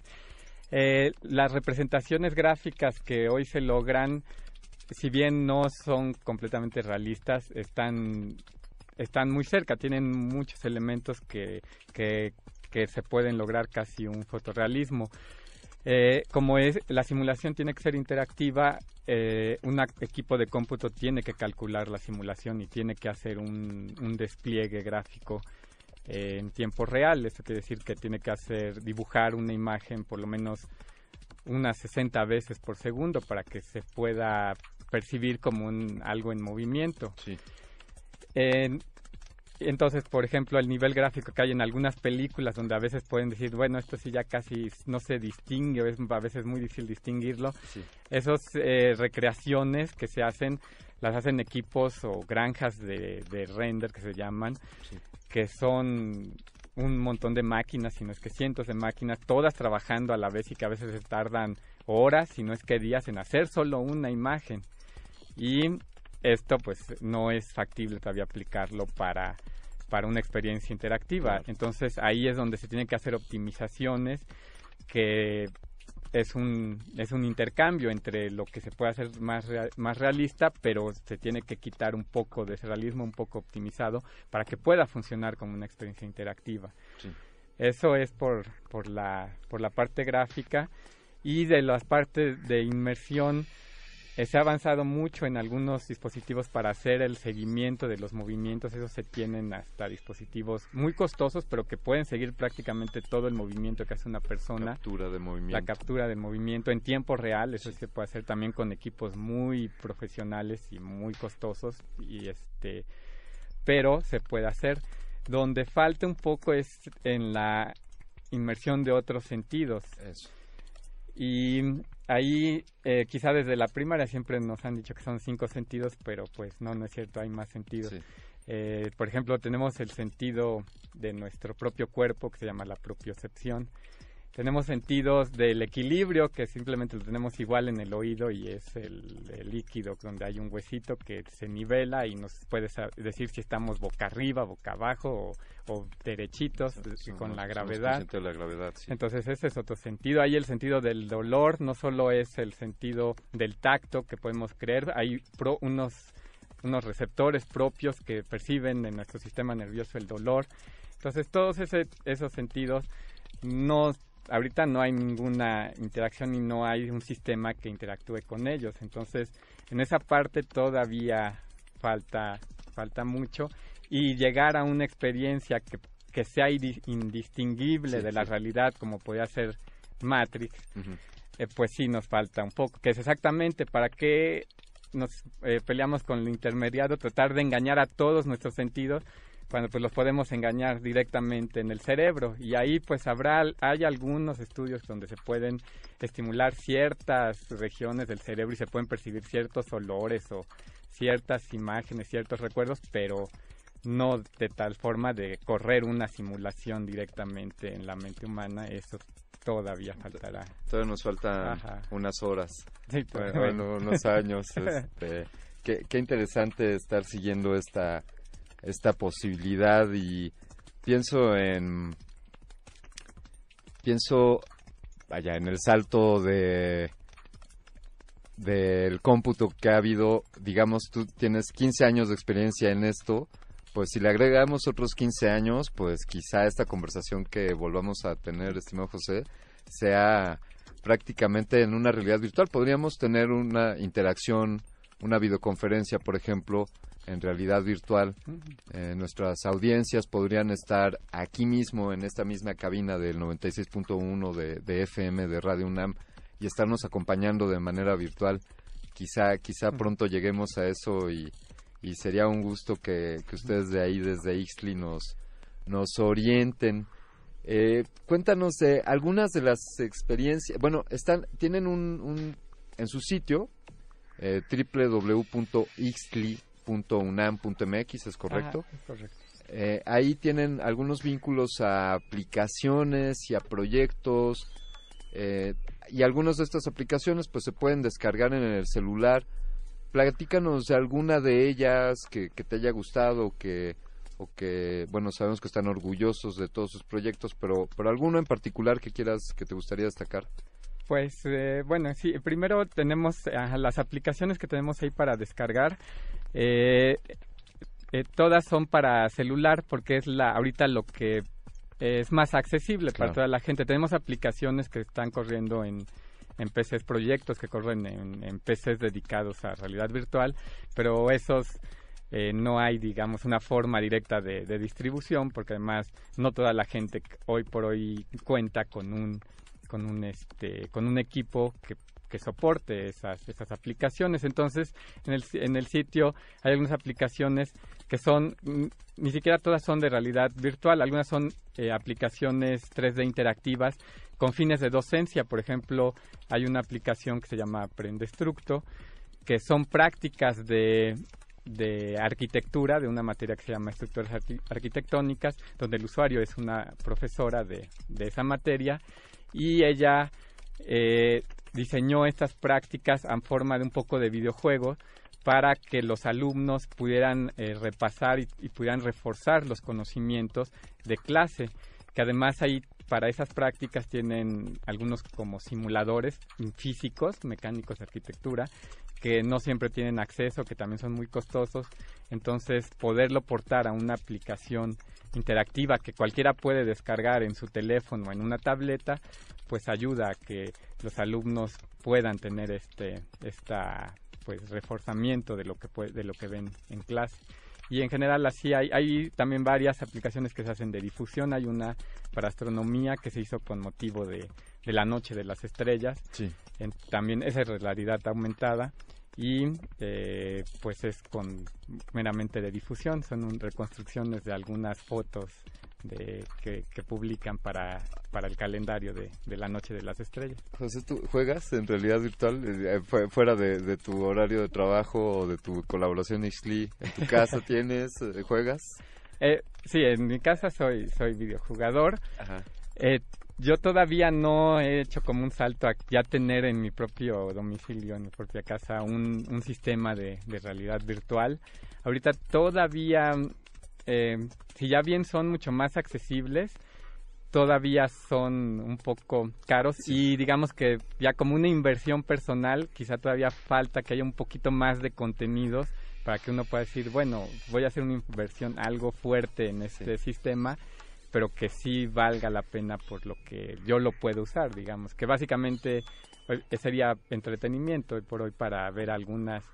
Eh, las representaciones gráficas que hoy se logran si bien no son completamente realistas, están, están muy cerca, tienen muchos elementos que, que, se pueden lograr casi un fotorrealismo. Eh, como es, la simulación tiene que ser interactiva, eh, un equipo de cómputo tiene que calcular la simulación y tiene que hacer un, un despliegue gráfico eh, en tiempo real. Eso quiere decir que tiene que hacer, dibujar una imagen por lo menos unas 60 veces por segundo para que se pueda percibir como un, algo en movimiento. Sí. Entonces, por ejemplo, el nivel gráfico que hay en algunas películas donde a veces pueden decir, bueno, esto sí ya casi no se distingue, es a veces muy difícil distinguirlo. Sí. Esas eh, recreaciones que se hacen, las hacen equipos o granjas de, de render que se llaman, que son un montón de máquinas, si no es que cientos de máquinas, todas trabajando a la vez y que a veces tardan horas, si no es que días en hacer solo una imagen. Y esto pues no es factible todavía aplicarlo para, para una experiencia interactiva. Entonces ahí es donde se tienen que hacer optimizaciones que es un, es un intercambio entre lo que se puede hacer más, más realista, pero se tiene que quitar un poco de ese realismo, un poco optimizado, para que pueda funcionar como una experiencia interactiva. Eso es por, por, la, por la parte gráfica y de las partes de inmersión eh, se ha avanzado mucho en algunos dispositivos para hacer el seguimiento de los movimientos. Esos se tienen hasta dispositivos muy costosos, pero que pueden seguir prácticamente todo el movimiento que hace una persona. Captura de movimiento. La captura del movimiento en tiempo real. Eso se puede hacer también con equipos muy profesionales y muy costosos. Y este, pero se puede hacer. Donde falta un poco es en la inmersión de otros sentidos. Eso. Y ahí, eh, quizá desde la primaria siempre nos han dicho que son cinco sentidos, pero pues no, no es cierto, hay más sentidos. Eh, por ejemplo, tenemos el sentido de nuestro propio cuerpo, que se llama la propiocepción. Tenemos sentidos del equilibrio, que simplemente lo tenemos igual en el oído y es el, líquido donde hay un huesito que se nivela y nos puede decir si estamos boca arriba, boca abajo o, derechitos con la gravedad. la gravedad Entonces ese es otro sentido. Ahí el sentido del dolor no solo es el sentido del tacto que podemos creer, hay unos, unos receptores propios que perciben en nuestro sistema nervioso el dolor. Entonces todos ese, esos sentidos no ahorita no hay ninguna interacción y no hay un sistema que interactúe con ellos. Entonces, en esa parte todavía falta, falta mucho y llegar a una experiencia que, que sea indi- indistinguible Sí, de la sí. realidad como podría ser Matrix, eh, pues sí nos falta un poco, que es exactamente para qué nos eh, peleamos con el intermediario, tratar de engañar a todos nuestros sentidos cuando pues los podemos engañar directamente en el cerebro y ahí pues habrá hay algunos estudios donde se pueden estimular ciertas regiones del cerebro y se pueden percibir ciertos olores o ciertas imágenes, ciertos recuerdos, pero no de tal forma de correr una simulación directamente en la mente humana, eso todavía faltará. Todavía nos faltan Ajá. unas horas. Sí, bueno, bueno, unos años. este, qué, qué interesante estar siguiendo esta, esta posibilidad y pienso en... Pienso, vaya, en el salto de del cómputo que ha habido, digamos, tú tienes 15 años de experiencia en esto, pues si le agregamos otros 15 años, pues quizá esta conversación que volvamos a tener, estimado José, sea prácticamente en una realidad virtual. Podríamos tener una interacción, una videoconferencia, por ejemplo, en realidad virtual. Eh, nuestras audiencias podrían estar aquí mismo, en esta misma cabina del 96.1 de, de FM de Radio UNAM y estarnos acompañando de manera virtual. Quizá, quizá pronto lleguemos a eso y, y sería un gusto que, que ustedes de ahí, desde Ixtli, nos, nos orienten. Eh, cuéntanos de algunas de las experiencias. Bueno, están, tienen un, un en su sitio eh, www.ixtli.unam.mx, ¿es correcto? Es correcto. Eh, ahí tienen algunos vínculos a aplicaciones y a proyectos eh, y algunas de estas aplicaciones pues se pueden descargar en el celular. Platícanos de alguna de ellas que, que te haya gustado o que o que bueno sabemos que están orgullosos de todos sus proyectos, pero pero alguno en particular que quieras que te gustaría destacar. Pues eh, bueno, sí, primero tenemos ah, las aplicaciones que tenemos ahí para descargar. Eh, eh, todas son para celular porque es la ahorita lo que es más accesible Claro. para toda la gente. Tenemos aplicaciones que están corriendo en, en PCs, proyectos que corren en, en PCs dedicados a realidad virtual, pero esos eh, no hay, digamos, una forma directa de, de distribución porque además no toda la gente hoy por hoy cuenta con un con un este con un equipo que, que soporte esas esas aplicaciones. Entonces en el en el sitio hay algunas aplicaciones que son ni siquiera todas son de realidad virtual. Algunas son eh, aplicaciones 3D interactivas con fines de docencia. Por ejemplo hay una aplicación que se llama Aprendestructo que son prácticas de de arquitectura, de una materia que se llama estructuras arqui- arquitectónicas, donde el usuario es una profesora de, de esa materia. Y ella eh, diseñó estas prácticas en forma de un poco de videojuego para que los alumnos pudieran eh, repasar y, y pudieran reforzar los conocimientos de clase, que además ahí para esas prácticas tienen algunos como simuladores físicos, mecánicos de arquitectura, que no siempre tienen acceso, que también son muy costosos. Entonces, poderlo portar a una aplicación interactiva que cualquiera puede descargar en su teléfono o en una tableta, pues ayuda a que los alumnos puedan tener este esta pues reforzamiento de lo que de lo que ven en clase. Y en general así hay, hay también varias aplicaciones que se hacen de difusión. Hay una para astronomía que se hizo con motivo de, de la noche de las estrellas. Sí. En- también esa es realidad aumentada y eh, pues es con meramente de difusión. Son un- reconstrucciones de algunas fotos de, que, que publican para, para el calendario de, de la noche de las estrellas. José, ¿tú juegas en realidad virtual eh, fu- fuera de, de tu horario de trabajo o de tu colaboración Ixtli? ¿En tu casa tienes? eh, ¿Juegas? Eh, sí, en mi casa soy, soy videojugador. Ajá. Eh, yo todavía no he hecho como un salto a ya tener en mi propio domicilio, en mi propia casa, un, un sistema de, de realidad virtual. Ahorita todavía, eh, si ya bien son mucho más accesibles, todavía son un poco caros y digamos que ya como una inversión personal, quizá todavía falta que haya un poquito más de contenidos para que uno pueda decir, bueno, voy a hacer una inversión algo fuerte en este sistema, pero que sí valga la pena por lo que yo lo puedo usar, digamos, que básicamente eh, sería entretenimiento hoy por hoy para ver algunas,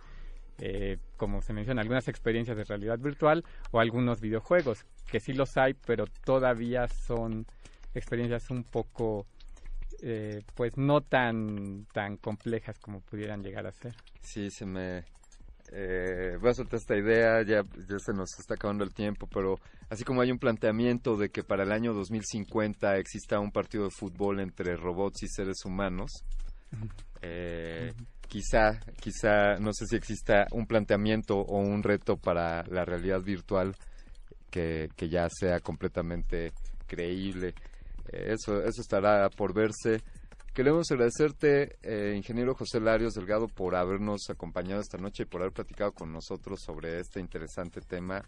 eh, como se menciona, algunas experiencias de realidad virtual o algunos videojuegos, que sí los hay, pero todavía son experiencias un poco eh, pues no tan tan complejas como pudieran llegar a ser. Sí, se me eh, voy a soltar esta idea, ya, ya se nos está acabando el tiempo, pero así como hay un planteamiento de que para el año 2050 exista un partido de fútbol entre robots y seres humanos, eh, quizá, quizá, no sé si exista un planteamiento o un reto para la realidad virtual que, que ya sea completamente creíble. Eso, eso estará por verse. Queremos agradecerte, eh, ingeniero José Larios Delgado, por habernos acompañado esta noche y por haber platicado con nosotros sobre este interesante tema.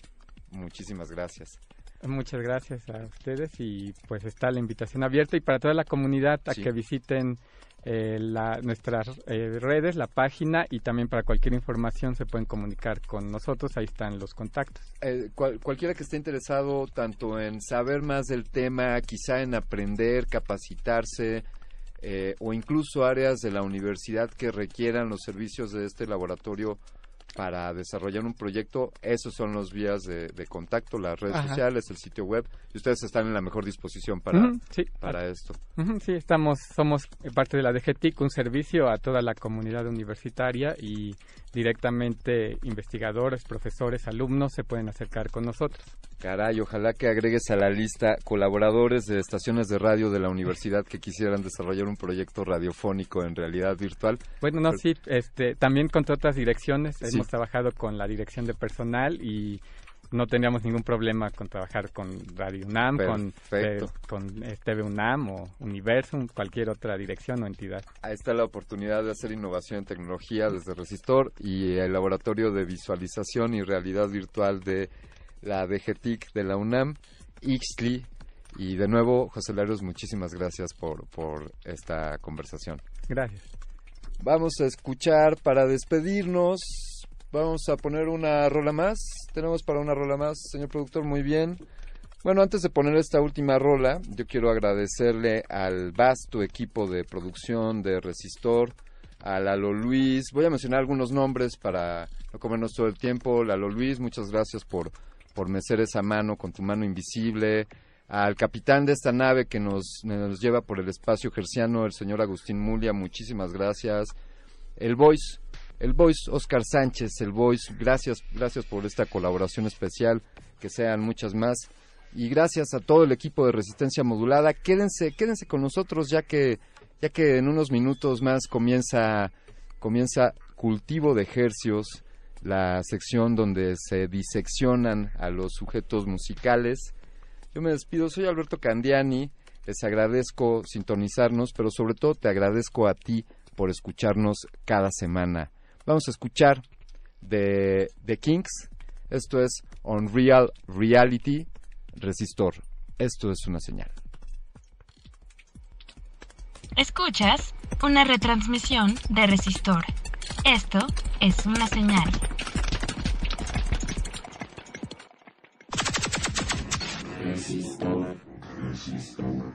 Muchísimas gracias. Muchas gracias a ustedes y pues está la invitación abierta y para toda la comunidad a que visiten eh, la, nuestras eh, redes, la página y también para cualquier información se pueden comunicar con nosotros, ahí están los contactos. Eh, cualquiera que esté interesado tanto en saber más del tema, quizá en aprender, capacitarse, o incluso áreas de la universidad que requieran los servicios de este laboratorio para desarrollar un proyecto, esos son los vías de, contacto, las redes sociales, el sitio web, y ustedes están en la mejor disposición para, para esto. sí, estamos, somos parte de la DGTIC, un servicio a toda la comunidad universitaria y directamente investigadores, profesores, alumnos se pueden acercar con nosotros. Caray, ojalá que agregues a la lista colaboradores de estaciones de radio de la universidad que quisieran desarrollar un proyecto radiofónico en realidad virtual. Bueno, no, sí, este, también con otras direcciones. Hemos trabajado con la dirección de personal y no tendríamos ningún problema con trabajar con Radio UNAM, con, eh, con eh, TV UNAM o Universum, cualquier otra dirección o entidad. Ahí está la oportunidad de hacer innovación en tecnología desde Resistor y el Laboratorio de Visualización y Realidad Virtual de la DGTIC de la UNAM, Ixtli. Y de nuevo, José Larios, muchísimas gracias por, por esta conversación. Gracias. Vamos a escuchar para despedirnos Vamos a poner una rola más. Tenemos para una rola más, señor productor, muy bien. Bueno, antes de poner esta última rola, yo quiero agradecerle al vasto equipo de producción de Resistor, a Lalo Luis. Voy a mencionar algunos nombres para no comernos todo el tiempo. Lalo Luis, muchas gracias por, por mecer esa mano con tu mano invisible. Al capitán de esta nave que nos, nos lleva por el espacio gerciano, el señor Agustín Mulia, muchísimas gracias. El Voice, el Voice Oscar Sánchez, el Voice, gracias, gracias por esta colaboración especial, que sean muchas más. Y gracias a todo el equipo de Resistencia Modulada. Quédense, quédense con nosotros ya que, ya que en unos minutos más comienza, comienza Cultivo de Ejercios, la sección donde se diseccionan a los sujetos musicales. Yo me despido, soy Alberto Candiani, les agradezco sintonizarnos, pero sobre todo te agradezco a ti por escucharnos cada semana. Vamos a escuchar de The Kings. Esto es Unreal Reality Resistor. Esto es una señal. Escuchas una retransmisión de Resistor. Esto es una señal. Resistor. Resistor.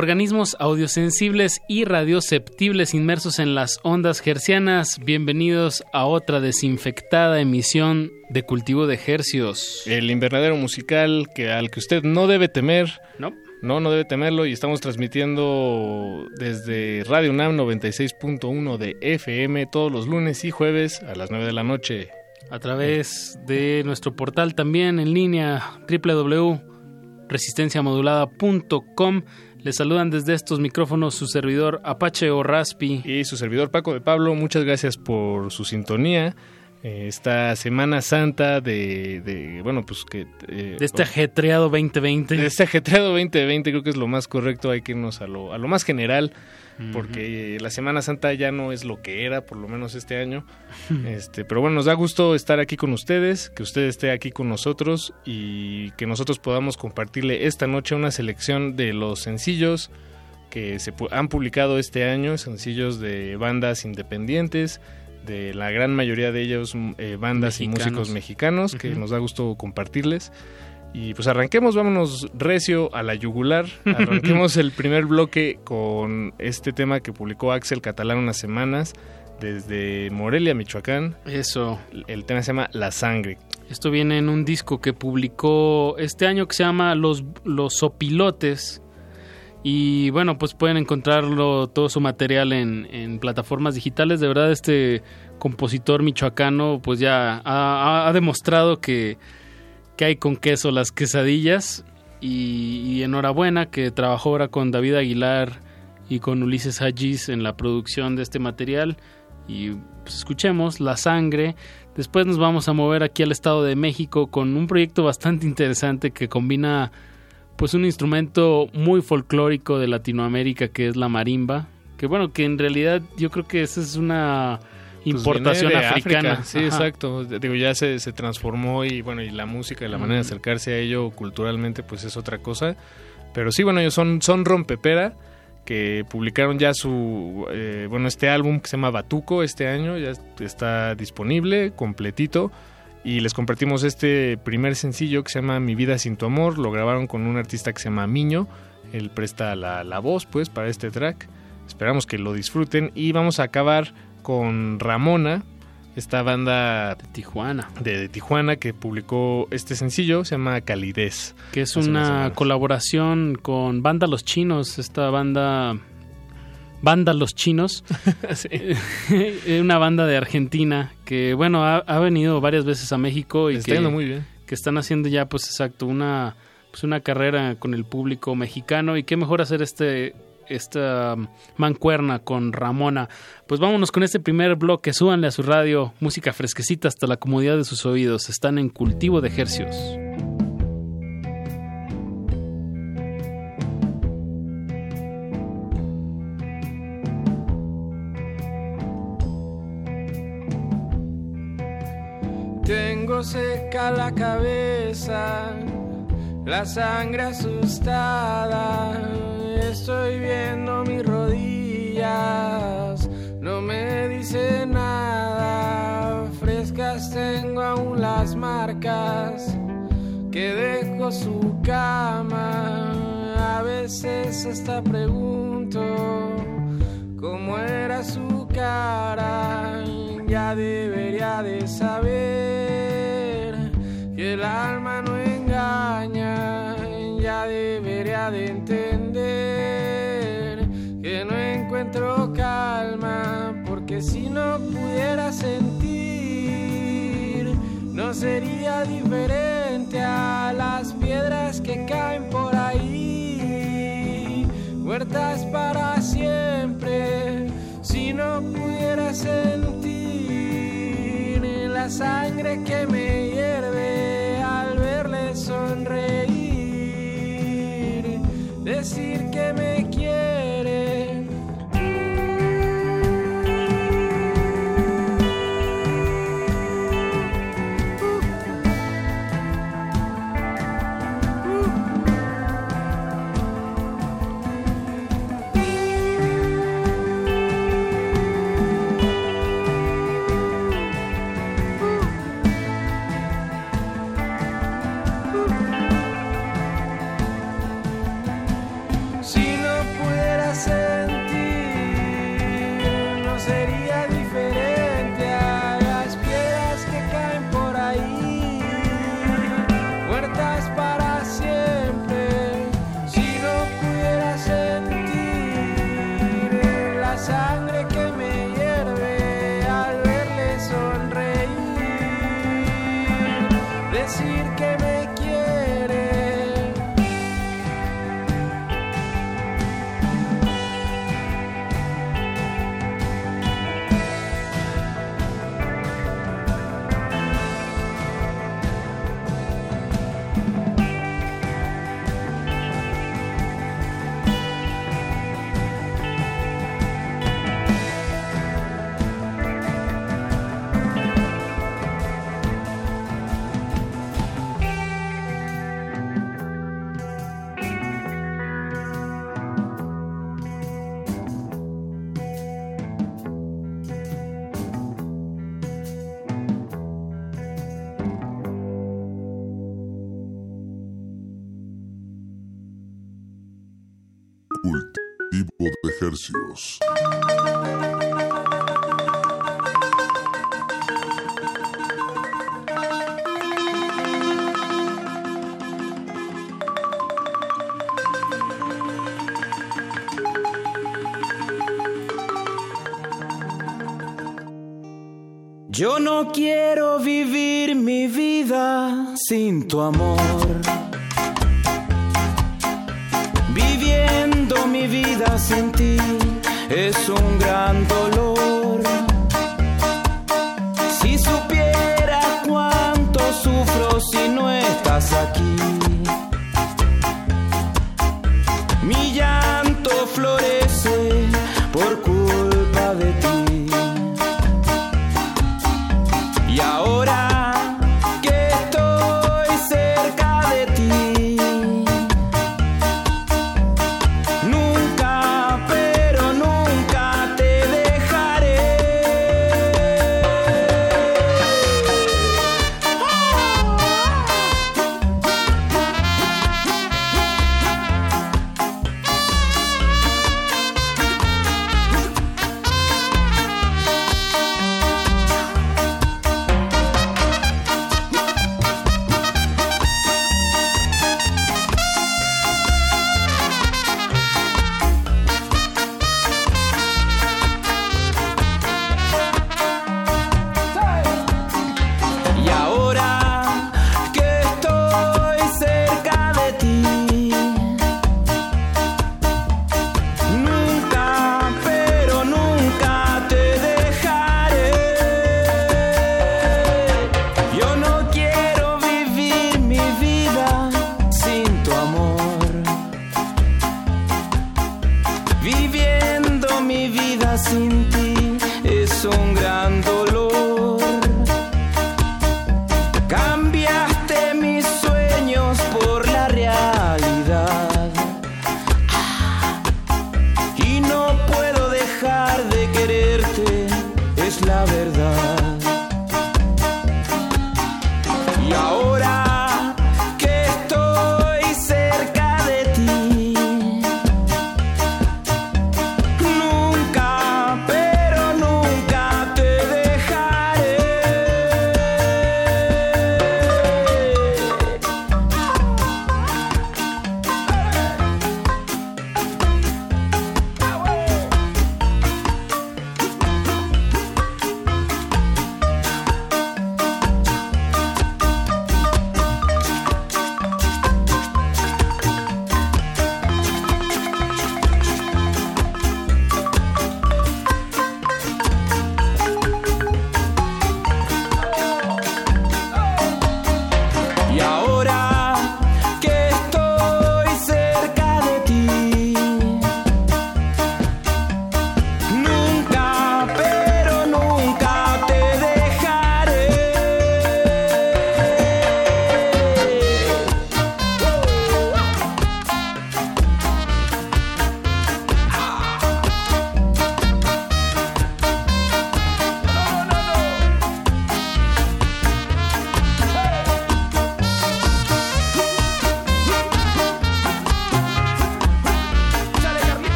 Organismos audiosensibles y radioceptibles inmersos en las ondas hercianas, bienvenidos a otra desinfectada emisión de Cultivo de Hercios. El invernadero musical que al que usted no debe temer. No. No, no debe temerlo y estamos transmitiendo desde Radio UNAM 96.1 de FM todos los lunes y jueves a las 9 de la noche. A través de nuestro portal también en línea www.resistenciamodulada.com les saludan desde estos micrófonos su servidor Apache o Raspi. Y su servidor Paco de Pablo, muchas gracias por su sintonía. Eh, esta Semana Santa de, de bueno, pues que... eh, De este ajetreado 2020. de este ajetreado 2020 creo que es lo más correcto, hay que irnos a lo, a lo más general, porque la Semana Santa ya no es lo que era, por lo menos este año. este Pero bueno, nos da gusto estar aquí con ustedes, que usted esté aquí con nosotros y que nosotros podamos compartirle esta noche una selección de los sencillos que se pu- han publicado este año, sencillos de bandas independientes, de la gran mayoría de ellos mm, eh, bandas y Mexicanos. músicos mexicanos, que nos da gusto compartirles. Y pues arranquemos, vámonos recio a la yugular. Arranquemos el primer bloque con este tema que publicó Axel Catalán unas semanas desde Morelia, Michoacán. Eso. El tema se llama La Sangre. Esto viene en un disco que publicó este año que se llama Los, Los Sopilotes. Y bueno, pues pueden encontrarlo todo su material en, plataformas digitales. De verdad, este compositor michoacano, pues ya ha, demostrado que, que hay con queso las quesadillas. Y, y enhorabuena que trabajó ahora con David Aguilar y con Ulises Hagis en la producción de este material. Y pues escuchemos La Sangre. Después nos vamos a mover aquí al Estado de México con un proyecto bastante interesante que combina pues un instrumento muy folclórico de Latinoamérica que es la marimba. Que bueno, que en realidad yo creo que esa es una Pues importación africana. África. Sí, Ajá. exacto. Digo, ya se, se transformó y bueno, y la música y la manera de acercarse a ello culturalmente, pues es otra cosa. Pero sí, bueno, ellos son, son Rompepera, que publicaron ya su, eh, bueno, este álbum que se llama Batuco este año, ya está disponible, completito. Y les compartimos este primer sencillo que se llama Mi vida sin tu amor. Lo grabaron con un artista que se llama Miño. Él presta la, la voz, pues, para este track. Esperamos que lo disfruten. Y vamos a acabar con Ramona, esta banda de Tijuana. De, Tijuana que publicó este sencillo, se llama Calidez. Que es una colaboración con Banda Los Chinos, esta banda Banda Los Chinos, una banda de Argentina que bueno ha, ha, venido varias veces a México y Está que, muy bien. que están haciendo ya pues exacto una pues una carrera con el público mexicano y qué mejor hacer este esta mancuerna con Ramona. Pues vámonos con este primer bloque, súbanle a su radio, música fresquecita hasta la comodidad de sus oídos. Están en cultivo de ejercios. Tengo seca la cabeza, la sangre asustada. Estoy viendo mis rodillas, no me dice nada, frescas tengo aún las marcas que dejó su cama, a veces hasta pregunto cómo era su cara, ya debería de saber que el alma no engaña, ya debería de entender que no encuentro calma, porque si no pudiera sentir, no sería diferente a las piedras que caen por ahí, muertas para siempre, si no pudiera sentir la sangre que me hierve al verle sonreír, decir que me Yo no quiero vivir mi vida sin tu amor. Mi vida sin ti es un gran dolor. Si supiera cuánto sufro si no estás aquí.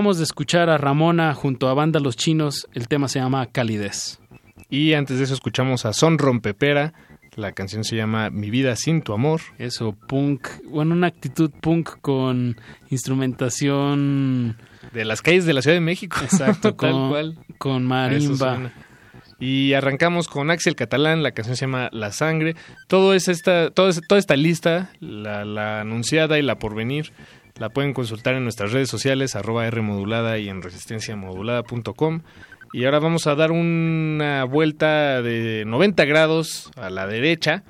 Acabamos de escuchar a Ramona junto a Banda Los Chinos. El tema se llama Calidez. Y antes de eso escuchamos a Son Rompepera. La canción se llama Mi vida sin tu amor. Eso, punk. Bueno, una actitud punk con instrumentación. De las calles de la Ciudad de México. Exacto, Tal cual. con marimba. Y arrancamos con Axel Catalán, la canción se llama La Sangre. Todo es esta, todo es- toda esta lista, la, la anunciada y la por venir, la pueden consultar en nuestras redes sociales, arroba R modulada y en resistenciamodulada.com. Y ahora vamos a dar una vuelta de 90 grados a la derecha,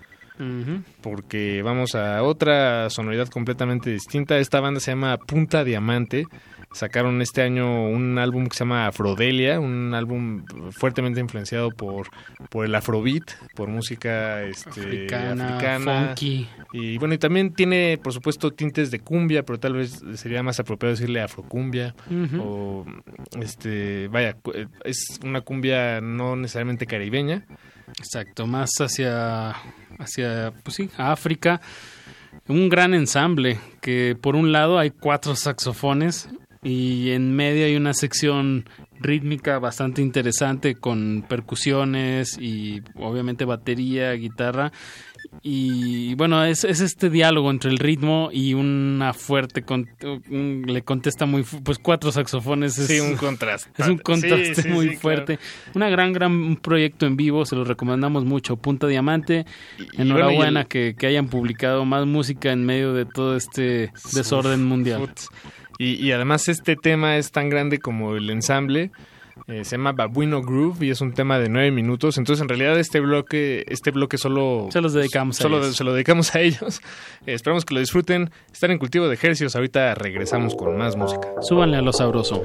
porque vamos a otra sonoridad completamente distinta. Esta banda se llama Punta Diamante. Sacaron este año un álbum que se llama Afrodelia, un álbum fuertemente influenciado por, por el afrobeat, por música este, Africana, africana. funky. Y bueno, y también tiene, por supuesto, tintes de cumbia, pero tal vez sería más apropiado decirle afrocumbia. O, este, vaya, cu- es una cumbia no necesariamente caribeña. Exacto, más hacia, hacia pues sí, a África. Un gran ensamble que por un lado hay cuatro saxofones y en medio hay una sección rítmica bastante interesante con percusiones y obviamente batería, guitarra. Y bueno, es, es este diálogo entre el ritmo y una fuerte... con- un- le contesta muy... Pues cuatro saxofones. Es, Sí, un contraste. Es un contraste Sí, sí, muy sí, fuerte. Una gran, gran proyecto en vivo, se lo recomendamos mucho. Punta Diamante. y Enhorabuena bueno, y el- que, que hayan publicado más música en medio de todo este desorden mundial. Y, y además este tema es tan grande como el ensamble. eh, se llama Babuino Groove y es un tema de nueve minutos. Entonces, en realidad, este bloque, este bloque solo Se los dedicamos a solo ellos. se lo dedicamos a ellos. Eh, esperamos que lo disfruten. Están en cultivo de ejercicios. Ahorita regresamos con más música. Súbanle a lo sabroso.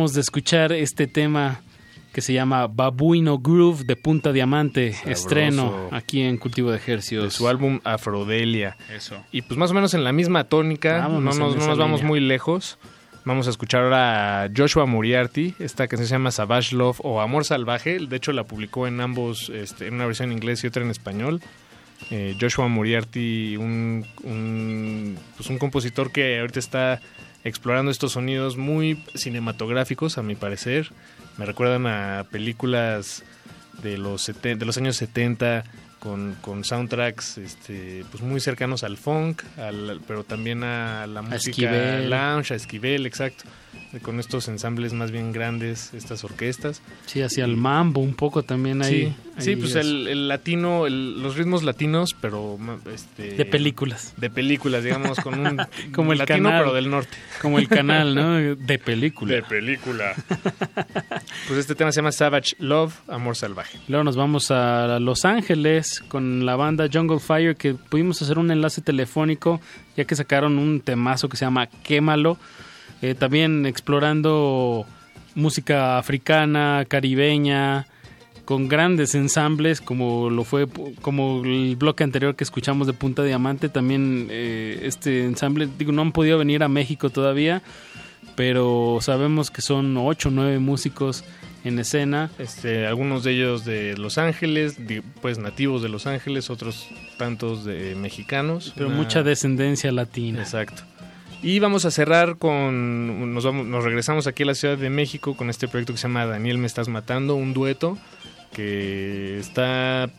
Acabamos de escuchar este tema que se llama Babuino Groove de Punta Diamante, estreno aquí en Cultivo de Ejercios. De su álbum Afrodelia. Eso. Y pues más o menos en la misma tónica, Vámonos no nos, no nos vamos muy lejos. Vamos a escuchar ahora a Joshua Moriarty, esta canción se llama Savage Love o Amor Salvaje. De hecho, la publicó en ambos, este, en una versión en inglés y otra en español. Eh, Joshua Moriarty, un, un, pues un compositor que ahorita está explorando estos sonidos muy cinematográficos, a mi parecer. Me recuerdan a películas de los, de los años 70 con, con soundtracks este, pues muy cercanos al funk, al- pero también a la música lounge, a Esquivel, exacto. Con estos ensambles más bien grandes, estas orquestas. Sí, hacia el mambo un poco también ahí. Sí, sí, ahí pues es- el, el latino, el- los ritmos latinos, pero este, De películas. De películas, digamos, con un Como el latino, canal. pero del norte. Como el canal, ¿no? De película. De película. pues este tema se llama Savage Love, Amor Salvaje. Luego nos vamos a Los Ángeles con la banda Jungle Fire que pudimos hacer un enlace telefónico ya que sacaron un temazo que se llama Quémalo. Eh, también explorando música africana, caribeña, con grandes ensambles como lo fue como el bloque anterior que escuchamos de Punta Diamante. También eh, este ensamble, digo, no han podido venir a México todavía, pero sabemos que son ocho o nueve músicos en escena. Este, algunos de ellos de Los Ángeles, pues nativos de Los Ángeles, otros tantos de mexicanos. Pero Una- mucha descendencia latina. Exacto. Y vamos a cerrar con. Nos, vamos, nos regresamos aquí a la Ciudad de México con este proyecto que se llama Daniel Me Estás Matando, un dueto que está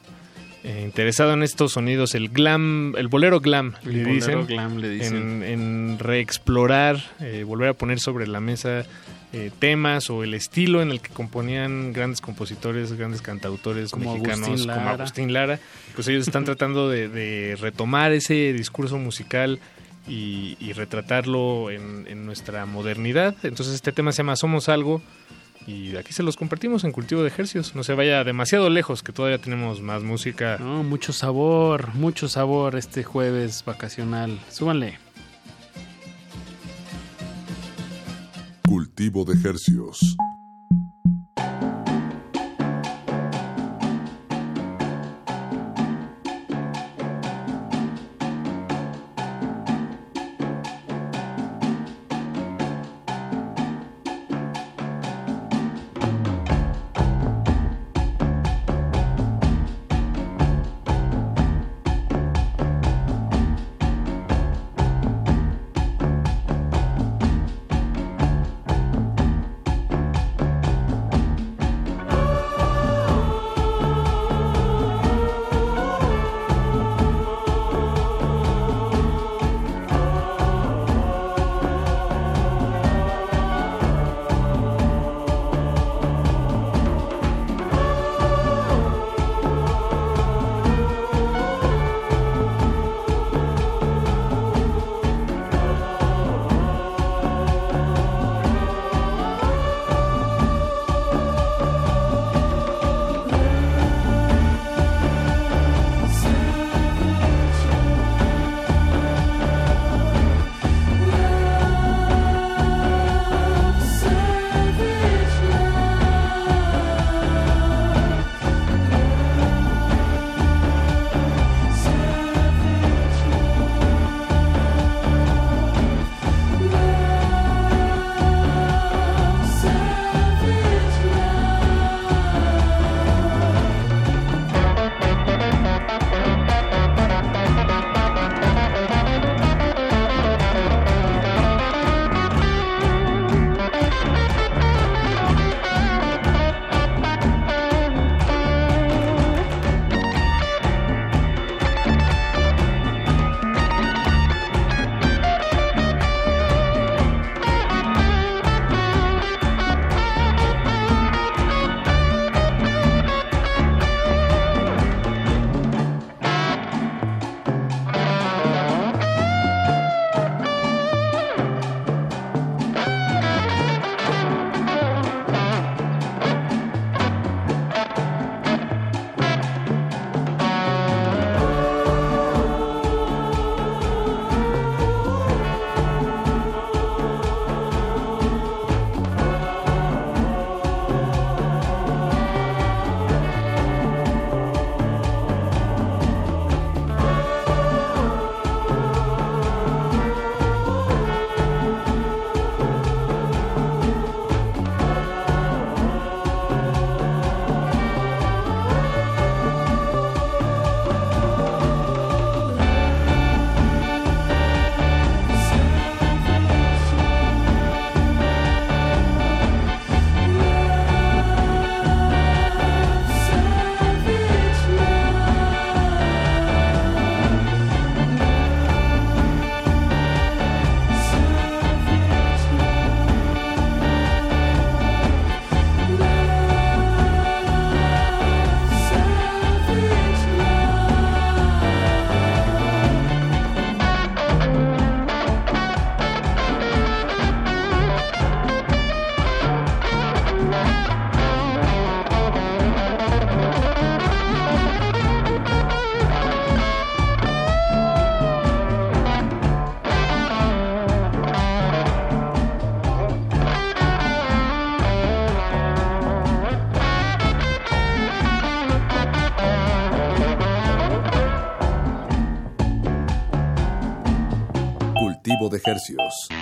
eh, interesado en estos sonidos, el glam, el bolero glam, El le bolero dicen. glam, le dicen. En, en reexplorar, eh, volver a poner sobre la mesa eh, temas o el estilo en el que componían grandes compositores, grandes cantautores Como mexicanos Agustín como. Agustín Lara. Pues ellos están tratando de, de retomar ese discurso musical y, y retratarlo en, en nuestra modernidad. Entonces este tema se llama Somos Algo y aquí se los compartimos en Cultivo de Ejercios. No se vaya demasiado lejos, que todavía tenemos más música. No, mucho sabor, mucho sabor este jueves vacacional. Súbanle. Cultivo de hercios. De hercios.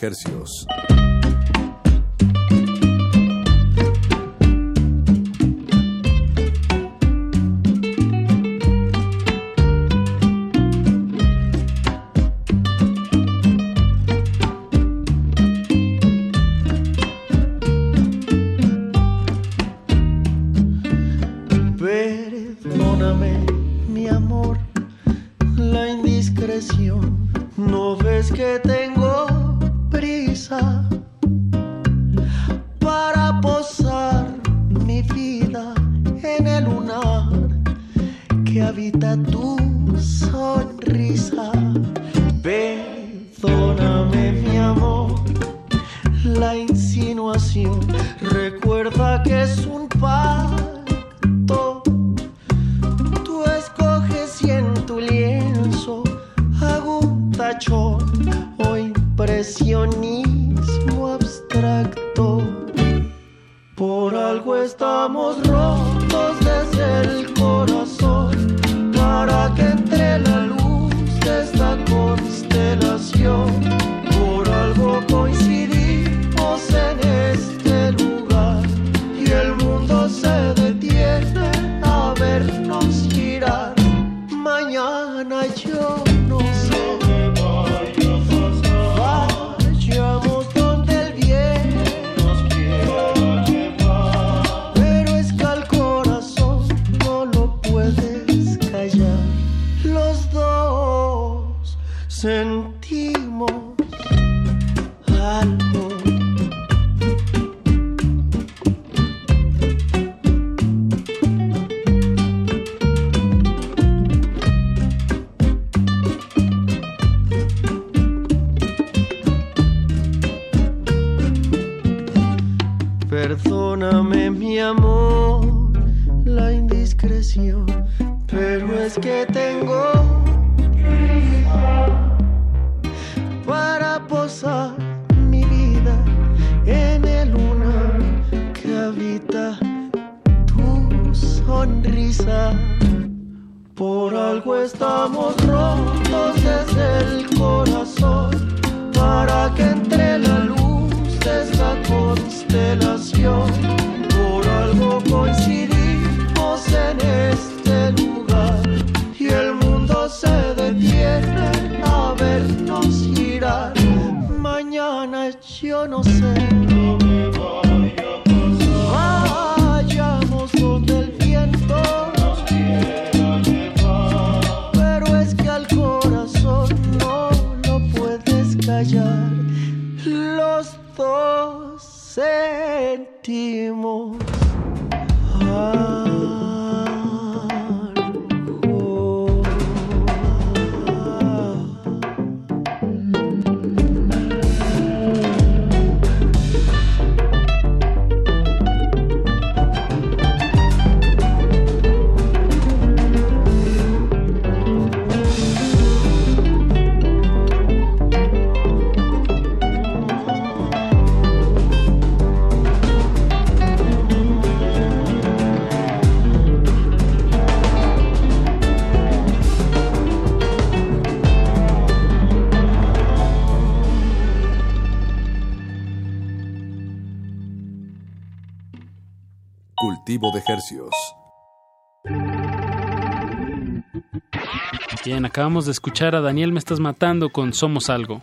Cultivo De Hercios. Bien, acabamos de escuchar a Daniel Me Estás Matando con Somos Algo.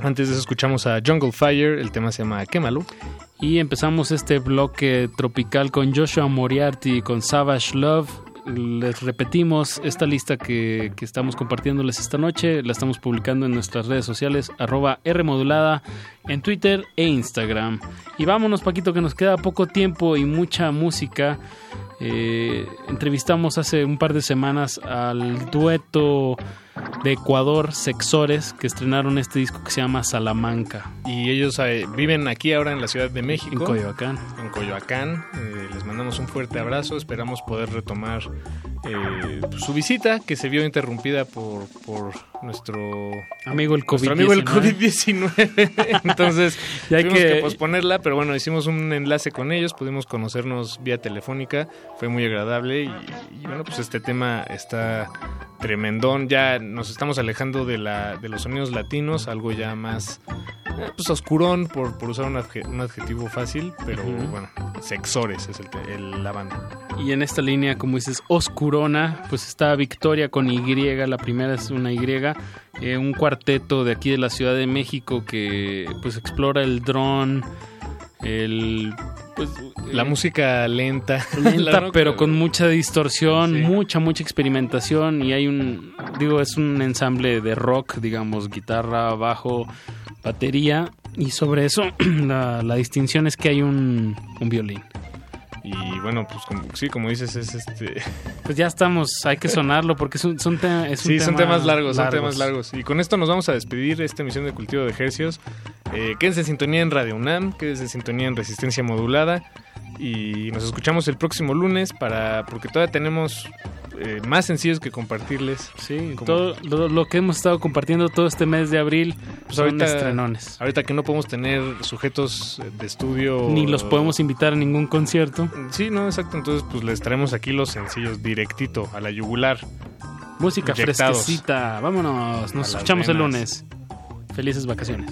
Antes de eso escuchamos a Jungle Fire, el tema se llama Quémalo. Y empezamos este bloque tropical con Joshua Moriarty con Savage Love. Les repetimos esta lista que, que estamos compartiéndoles esta noche. La estamos publicando en nuestras redes sociales, arroba Rmodulada, en Twitter e Instagram. Y vámonos, Paquito, que nos queda poco tiempo y mucha música. Eh, entrevistamos hace un par de semanas al dueto de Ecuador, Sexores, que estrenaron este disco que se llama Salamanca. Y ellos eh, viven aquí ahora en la Ciudad de México. En Coyoacán. En Coyoacán. Eh, les mandamos un fuerte abrazo. Esperamos poder retomar eh, pues, su visita, que se vio interrumpida por, por nuestro amigo el nuestro COVID-19. amigo el COVID-19. Entonces, Ya tuvimos que... que- posponerla, pero bueno, hicimos un enlace con ellos, pudimos conocernos vía telefónica, fue muy agradable y, y bueno, pues este tema está tremendón. Ya nos estamos alejando de, la, de los sonidos latinos, algo ya más eh, pues oscurón, por, por usar un, adje- un adjetivo fácil, pero bueno, sexores es el, el- la banda. Y en esta línea, como dices, oscurona, pues está Victoria con Y, la primera es una Y, eh, un cuarteto de aquí de la Ciudad de México que pues explora el dron, el... Pues, La eh, música lenta, lenta, pero con mucha distorsión, mucha, mucha experimentación y hay un, digo, es un ensamble de rock, digamos, guitarra, bajo, batería y sobre eso la, la distinción es que hay un, un violín. Y bueno, pues como, sí, como dices, es este... Pues ya estamos, hay que sonarlo porque es un, son te- es un Sí, son tema temas largos, son temas largos. Y con esto nos vamos a despedir esta emisión de Cultivo de Ejercios. Eh, quédense en sintonía en Radio UNAM, quédense en sintonía en Resistencia Modulada. Y nos escuchamos el próximo lunes para porque todavía tenemos eh, más sencillos que compartirles. Sí, Como- todo lo, lo que hemos estado compartiendo todo este mes de abril pues son ahorita, estrenones. ahorita que no podemos tener sujetos de estudio. Ni los podemos invitar a ningún concierto. Sí, no, exacto. Entonces, pues les traemos aquí los sencillos directito, a la yugular. Música Inyectados. fresquecita, vámonos, nos escuchamos el lunes. Felices vacaciones.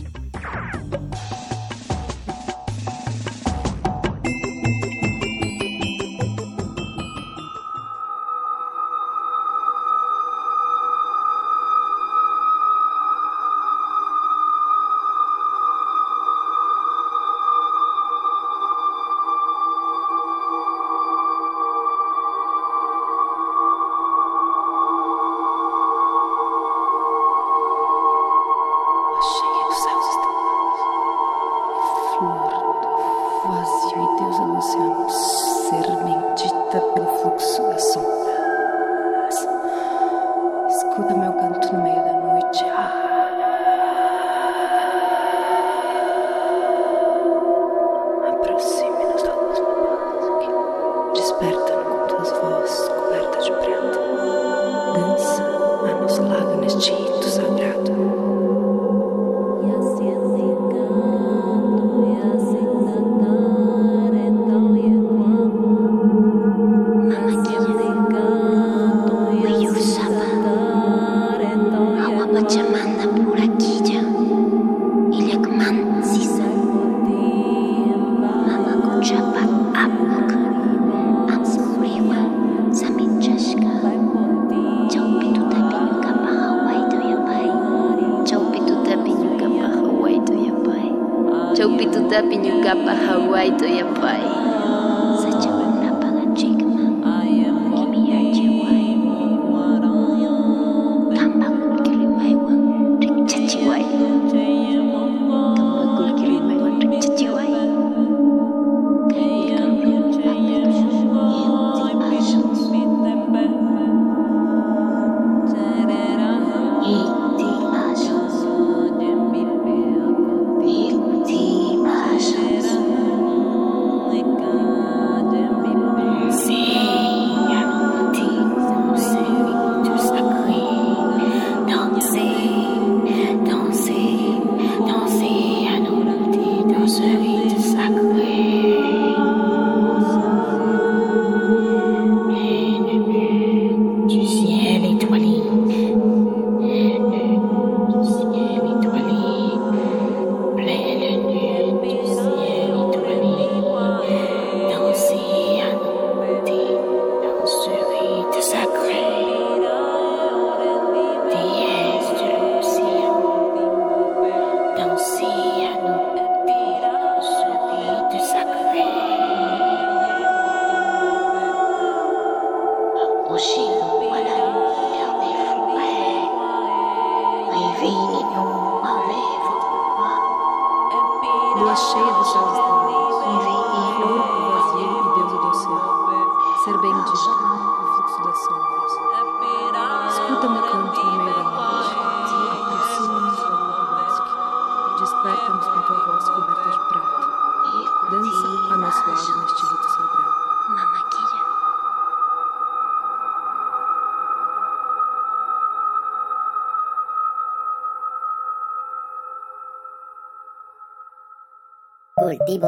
É Tão ciano.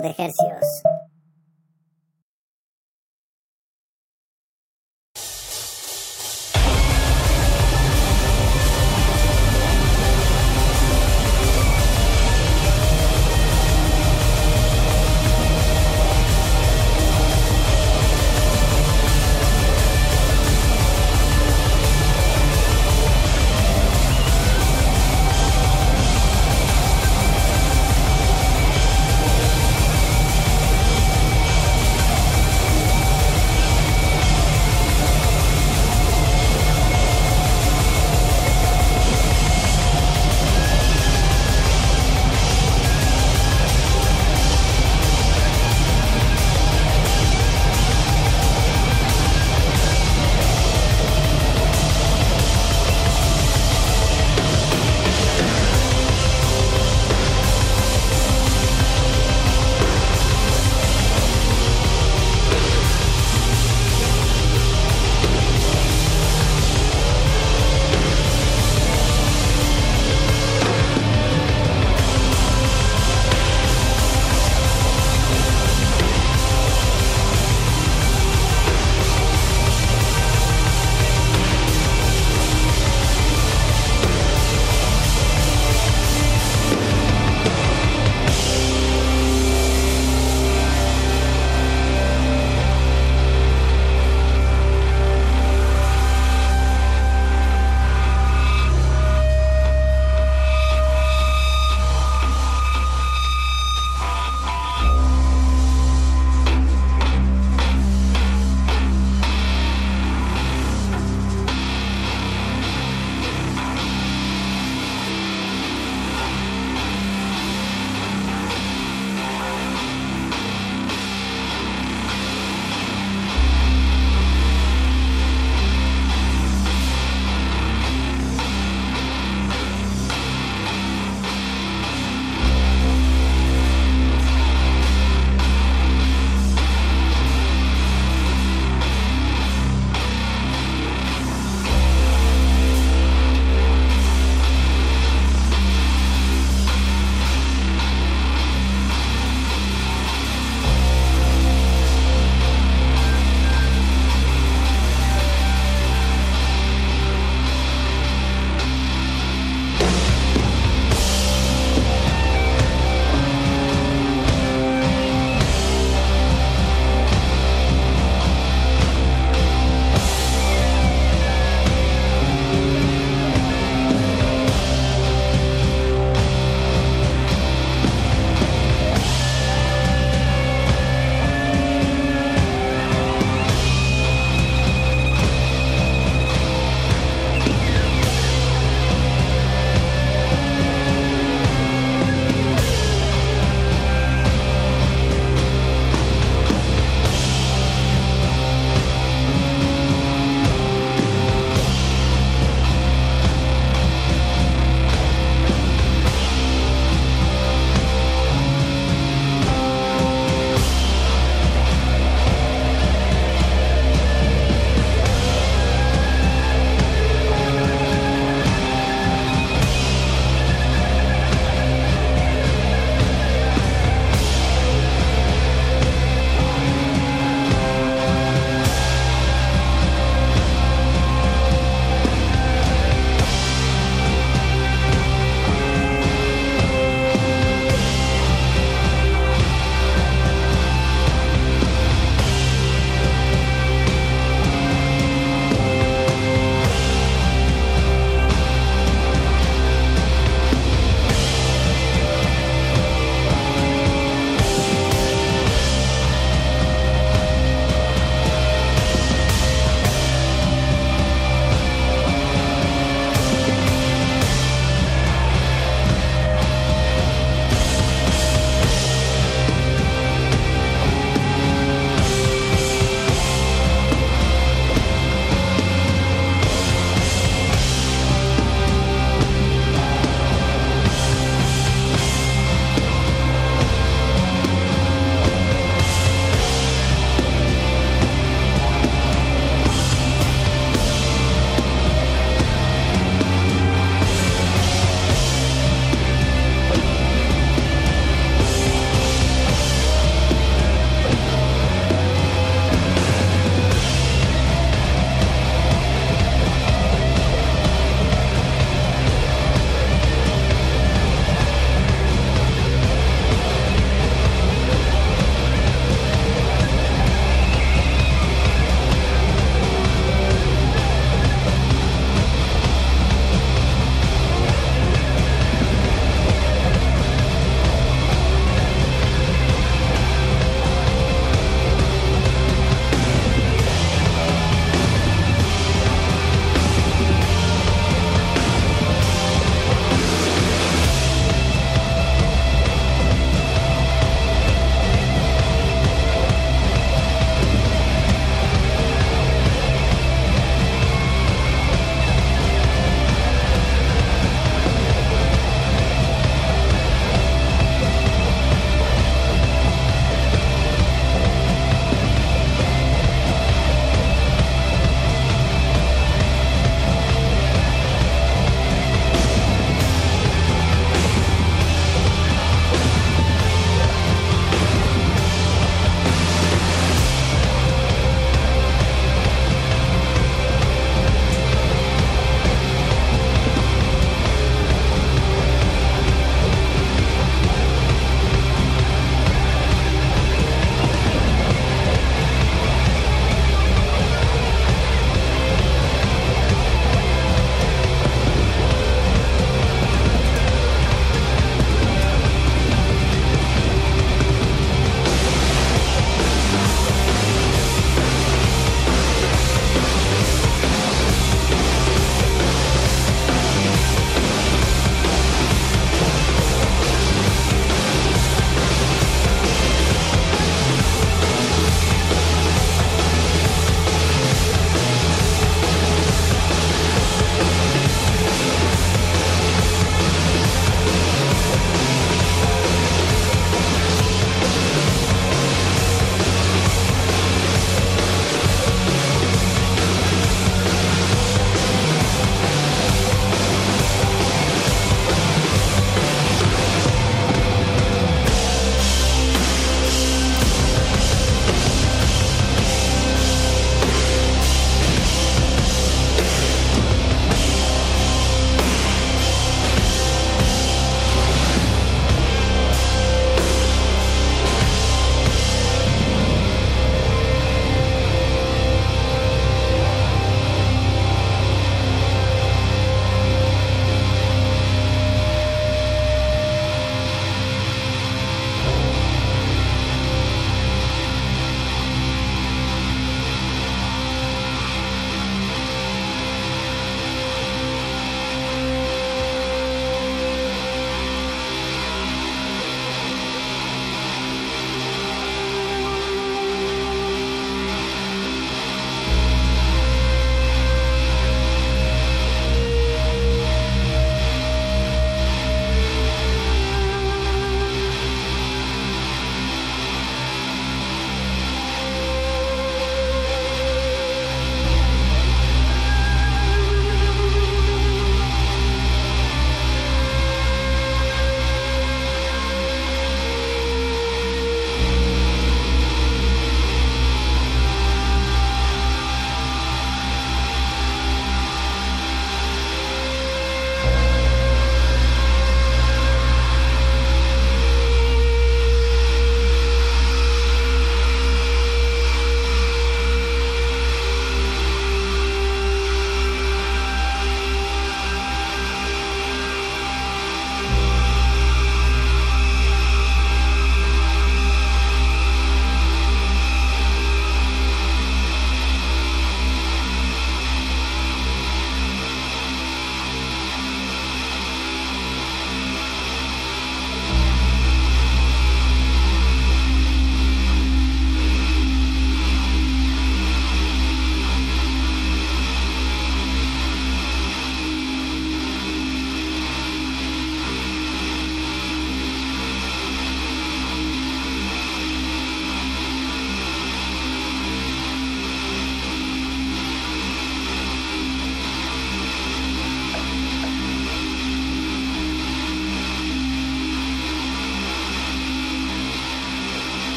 De ejercios.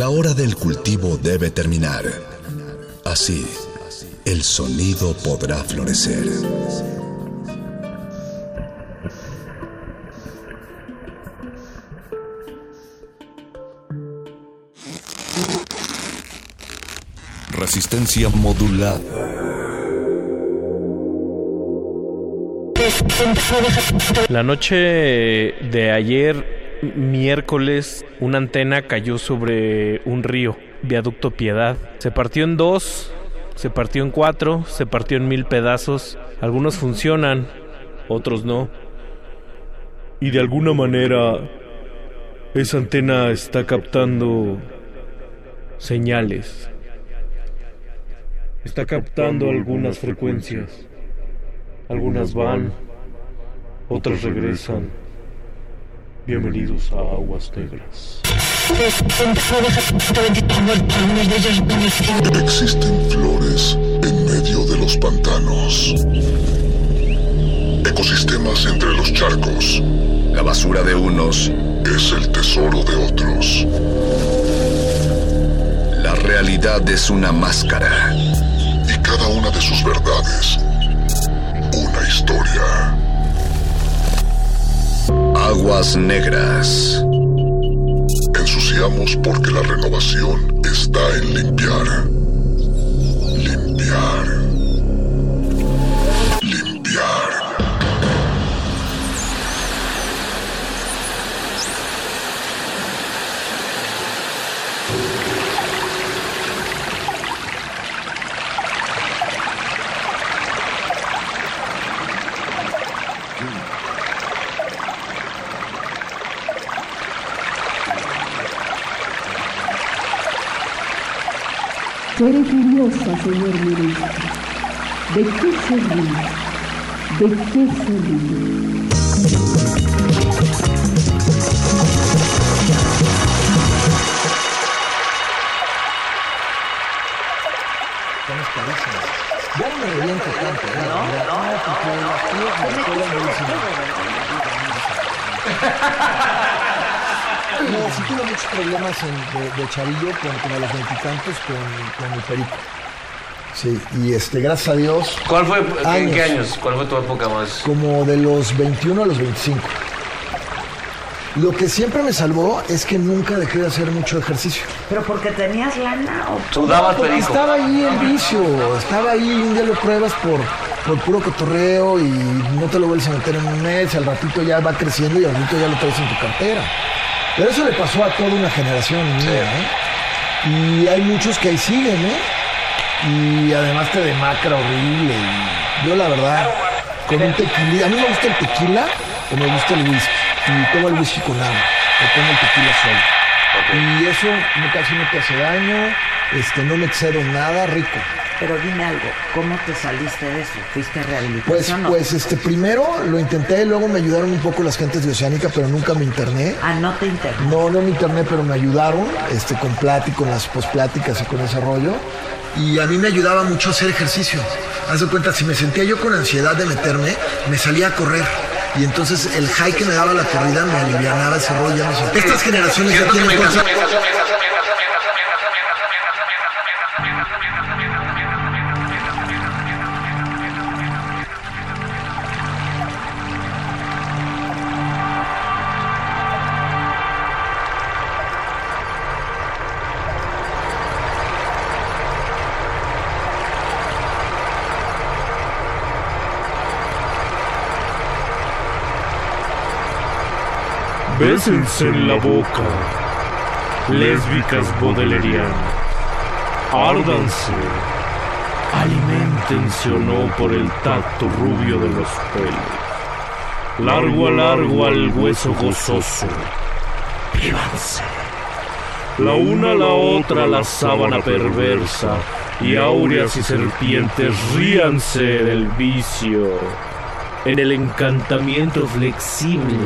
La hora del cultivo debe terminar. Así, el sonido podrá florecer. Resistencia modulada. La noche de ayer, miércoles, una antena cayó sobre un río, viaducto Piedad. Se partió en dos, se partió en cuatro, se partió en mil pedazos. Algunos funcionan, otros no. Y de alguna manera, esa antena está captando señales. Está captando algunas frecuencias. Algunas van, otras regresan. Bienvenidos a Aguas Negras. Existen flores en medio de los pantanos. Ecosistemas entre los charcos. La basura de unos es el tesoro de otros. La realidad es una máscara. Y cada una de sus verdades, una historia. Aguas negras. Ensuciamos porque la renovación está en limpiar. Limpiar. Seré curiosa, señor ministro. ¿De qué se ríe? ¿De qué se. Ya no me reviento tanto. No, no, porque me buenísimas. No, sí tuve muchos problemas en- de, de chavillo con, los veintitantos con, con el perico. Sí, y este, gracias a Dios. ¿Cuál fue, ¿En qué años? ¿Cuál fue tu época más? Como de los 21 a los 25. Lo que siempre me salvó es que nunca dejé de hacer mucho ejercicio. ¿Pero porque tenías lana o Sudabas Porque perico. Estaba ahí el vicio, estaba ahí, un día lo pruebas por, por puro cotorreo y no te lo vuelves a meter en un mes, al ratito ya va creciendo y al ratito ya lo traes en tu cartera. Pero eso le pasó a toda una generación mía, ¿eh? Y hay muchos que ahí siguen, ¿eh? Y además te demacra horrible. y yo la verdad, con un tequila, a mí me gusta el tequila o me gusta el whisky. Y tomo el whisky con agua, o tomo el tequila solo. Y eso no, casi no te hace daño, este, no me excedo nada, rico. Pero dime algo, ¿cómo te saliste de eso? ¿Fuiste a Pues, rehabilitación? o- pues este, primero lo intenté, luego me ayudaron un poco las gentes de Oceánica, pero nunca me interné. Ah, no te interné. No, no me interné, pero me ayudaron, este, con plática, con las pospláticas y con ese rollo. Y a mí me ayudaba mucho a hacer ejercicio. Haz de cuenta, si me sentía yo con ansiedad de meterme, me salía a correr. Y entonces el high que me daba la corrida me alivianaba ese rollo. ya no sé. Estas generaciones ya tienen cosas. Bésense en la boca, lésbicas bodelerianas. Árdanse, alimentense o no por el tacto rubio de los pelos. Largo a largo al hueso gozoso. Vívanse. La una a la otra la sábana perversa, y áureas y serpientes ríanse del vicio. En el encantamiento flexible.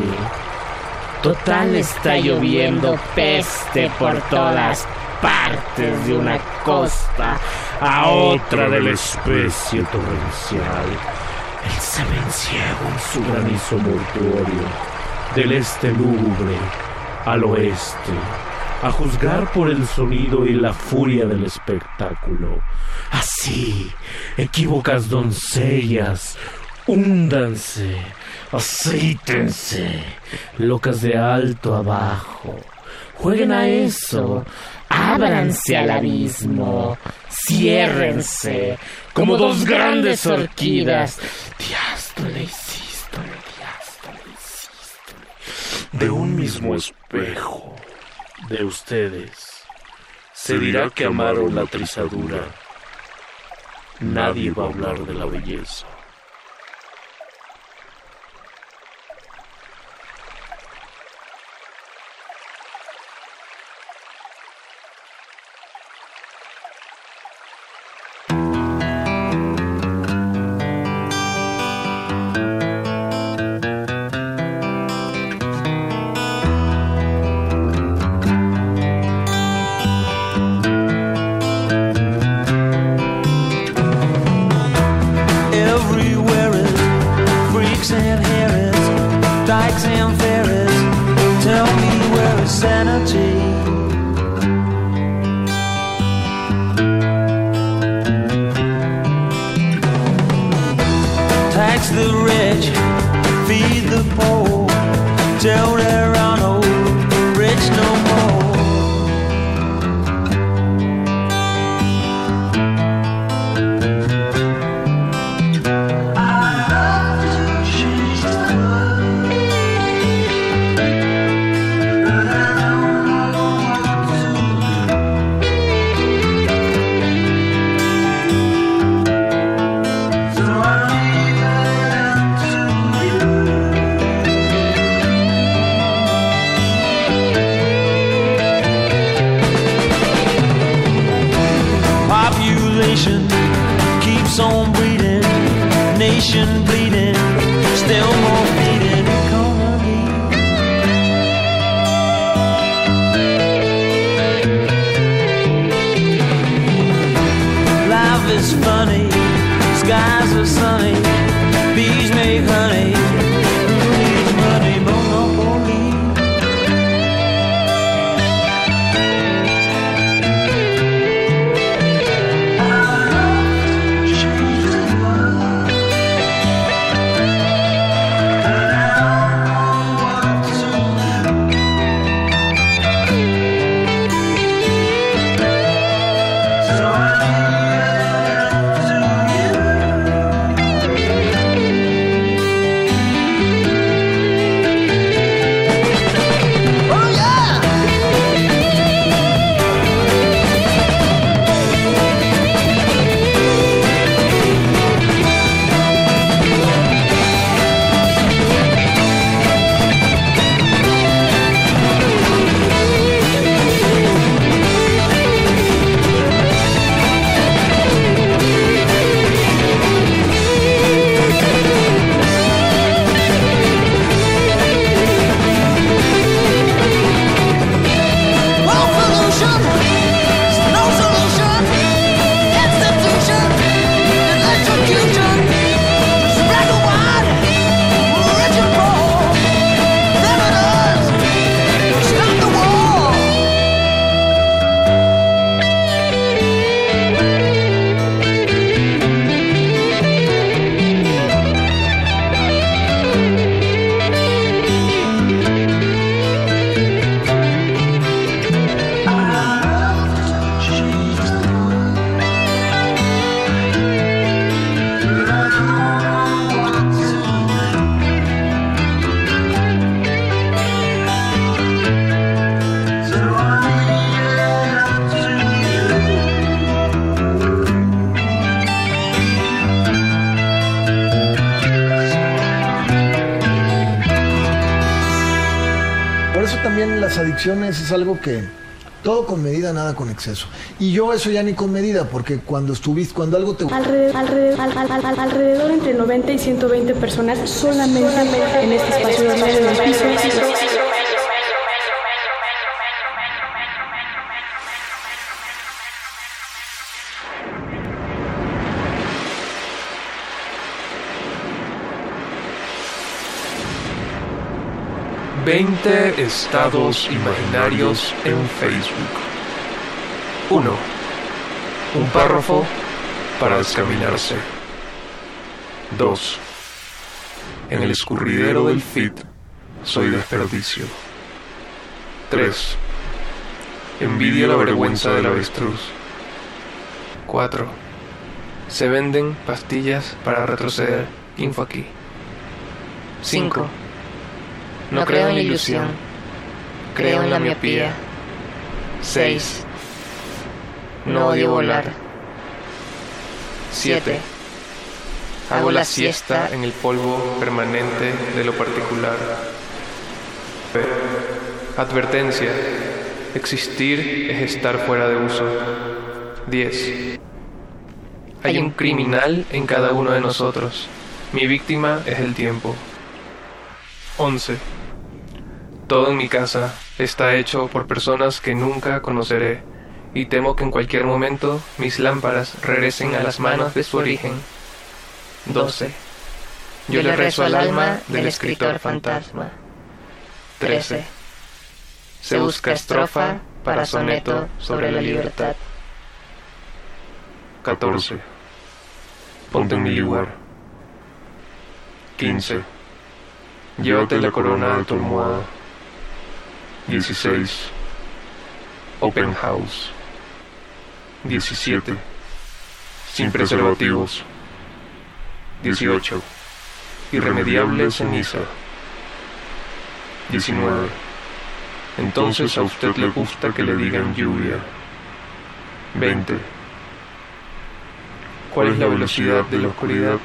Total está lloviendo peste por todas partes de una costa a otra de la especie torrencial. El semen ciego en su granizo mortuorio, del este lúgubre al oeste, a juzgar por el sonido y la furia del espectáculo. Así, equívocas doncellas, húndanse, aceítense, locas de alto abajo. Jueguen a eso, ábranse al abismo, ciérrense, como dos grandes orquídeas. Diástole y sístole, diástole y sístole. De un mismo espejo, de ustedes, se dirá que amaron la trizadura. Nadie va a hablar de la belleza. Es algo que todo con medida, nada con exceso. Y yo eso ya ni con medida, porque cuando estuviste, cuando algo te Alrededor, alrededor, al- al- al- alrededor entre 90 y 120 personas solamente en este espacio de piso. 20 estados imaginarios en Facebook. 1. Un párrafo para descaminarse. 2. En el escurridero del feed soy desperdicio. 3. Envidia la vergüenza del avestruz. 4. Se venden pastillas para retroceder. Info aquí. 5. No creo en la ilusión. Creo en la miopía. 6. No odio volar. 7. Hago la siesta en el polvo permanente de lo particular. Advertencia. Existir es estar fuera de uso. 10. Hay un criminal en cada uno de nosotros. Mi víctima es el tiempo. 11. Todo en mi casa está hecho por personas que nunca conoceré y temo que en cualquier momento mis lámparas regresen a las manos de su origen. 12. Yo le rezo al alma del escritor fantasma. 13. Se busca estrofa para soneto sobre la libertad. 14. Ponte en mi lugar. 15. Llévate la corona de tu almohada. 16. Open House. 17. Sin preservativos. 18. Irremediable ceniza. 19. Entonces a usted le gusta que le digan lluvia. 20. ¿Cuál es la velocidad de la oscuridad?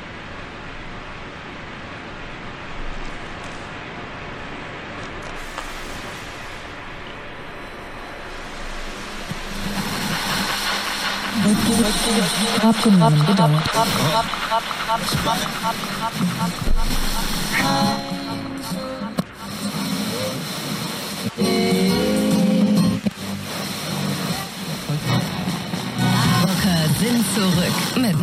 Rocker sind zurück mit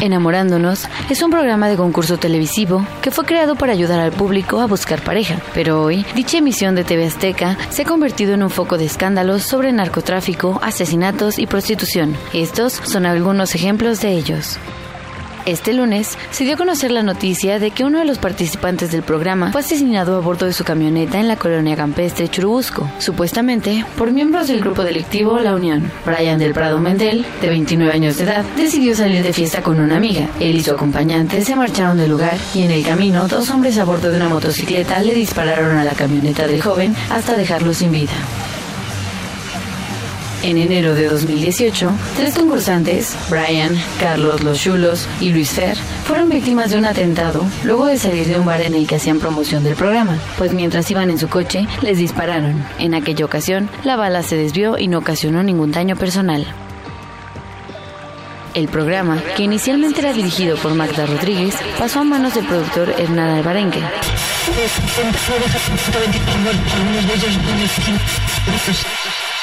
Enamorándonos es un programa de concurso televisivo que fue creado para ayudar al público a buscar pareja, pero hoy dicha emisión de TV Azteca se ha convertido en un foco de escándalos sobre narcotráfico, asesinatos y prostitución. Estos son algunos ejemplos de ellos. Este lunes se dio a conocer la noticia de que uno de los participantes del programa fue asesinado a bordo de su camioneta en la colonia campestre Churubusco, supuestamente por miembros del grupo delictivo La Unión. Brian del Prado Mendel, de 29 años de edad, decidió salir de fiesta con una amiga. Él y su acompañante se marcharon del lugar y en el camino dos hombres a bordo de una motocicleta le dispararon a la camioneta del joven hasta dejarlo sin vida. En enero de 2018, tres concursantes, Brian, Carlos Los Chulos y Luis Fer, fueron víctimas de un atentado luego de salir de un bar en el que hacían promoción del programa, pues mientras iban en su coche, les dispararon. En aquella ocasión, la bala se desvió y no ocasionó ningún daño personal. El programa, que inicialmente era dirigido por Magda Rodríguez, pasó a manos del productor Hernán Alvarenque.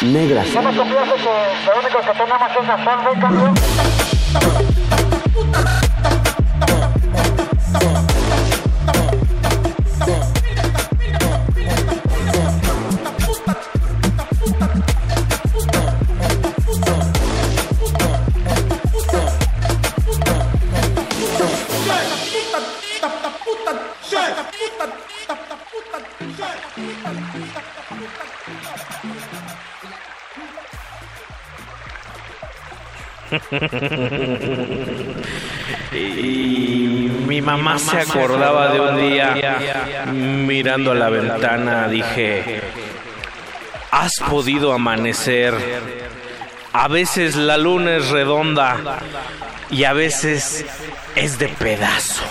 Negras. No me complace que lo único que tenemos es una sangre, Y mi mamá se acordaba de un día mirando a la ventana, dije, has podido amanecer. A veces la luna es redonda y a veces es de pedazo.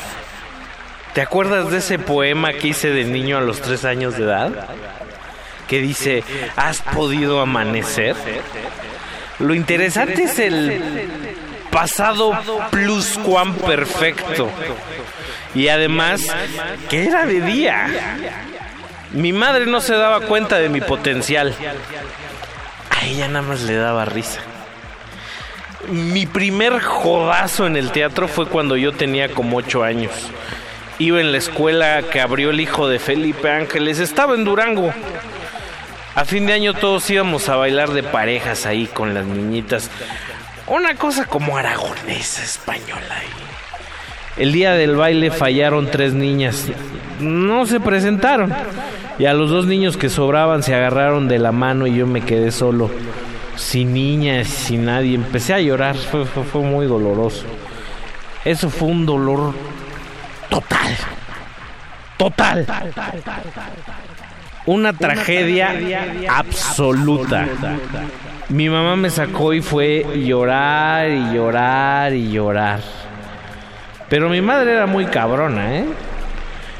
¿Te acuerdas de ese poema que hice de niño a los tres años de edad? Que dice, ¿has podido amanecer? Lo interesante es el pasado pluscuamperfecto. Y además, que era de día. Mi madre no se daba cuenta de mi potencial. A ella nada más le daba risa. Mi primer jodazo en el teatro fue cuando yo tenía como ocho años. Iba en la escuela que abrió el hijo de Felipe Ángeles. Estaba en Durango. A fin de año todos íbamos a bailar de parejas ahí con las niñitas. Una cosa como aragonesa española. El día del baile fallaron tres niñas. No se presentaron. Y a los dos niños que sobraban se agarraron de la mano y yo me quedé solo. Sin niñas, sin nadie. Empecé a llorar. Fue, fue- fue muy doloroso. Eso fue un dolor total. Total. Una tragedia absoluta. Mi mamá me sacó y fue llorar y llorar y llorar. Pero mi madre era muy cabrona, ¿eh?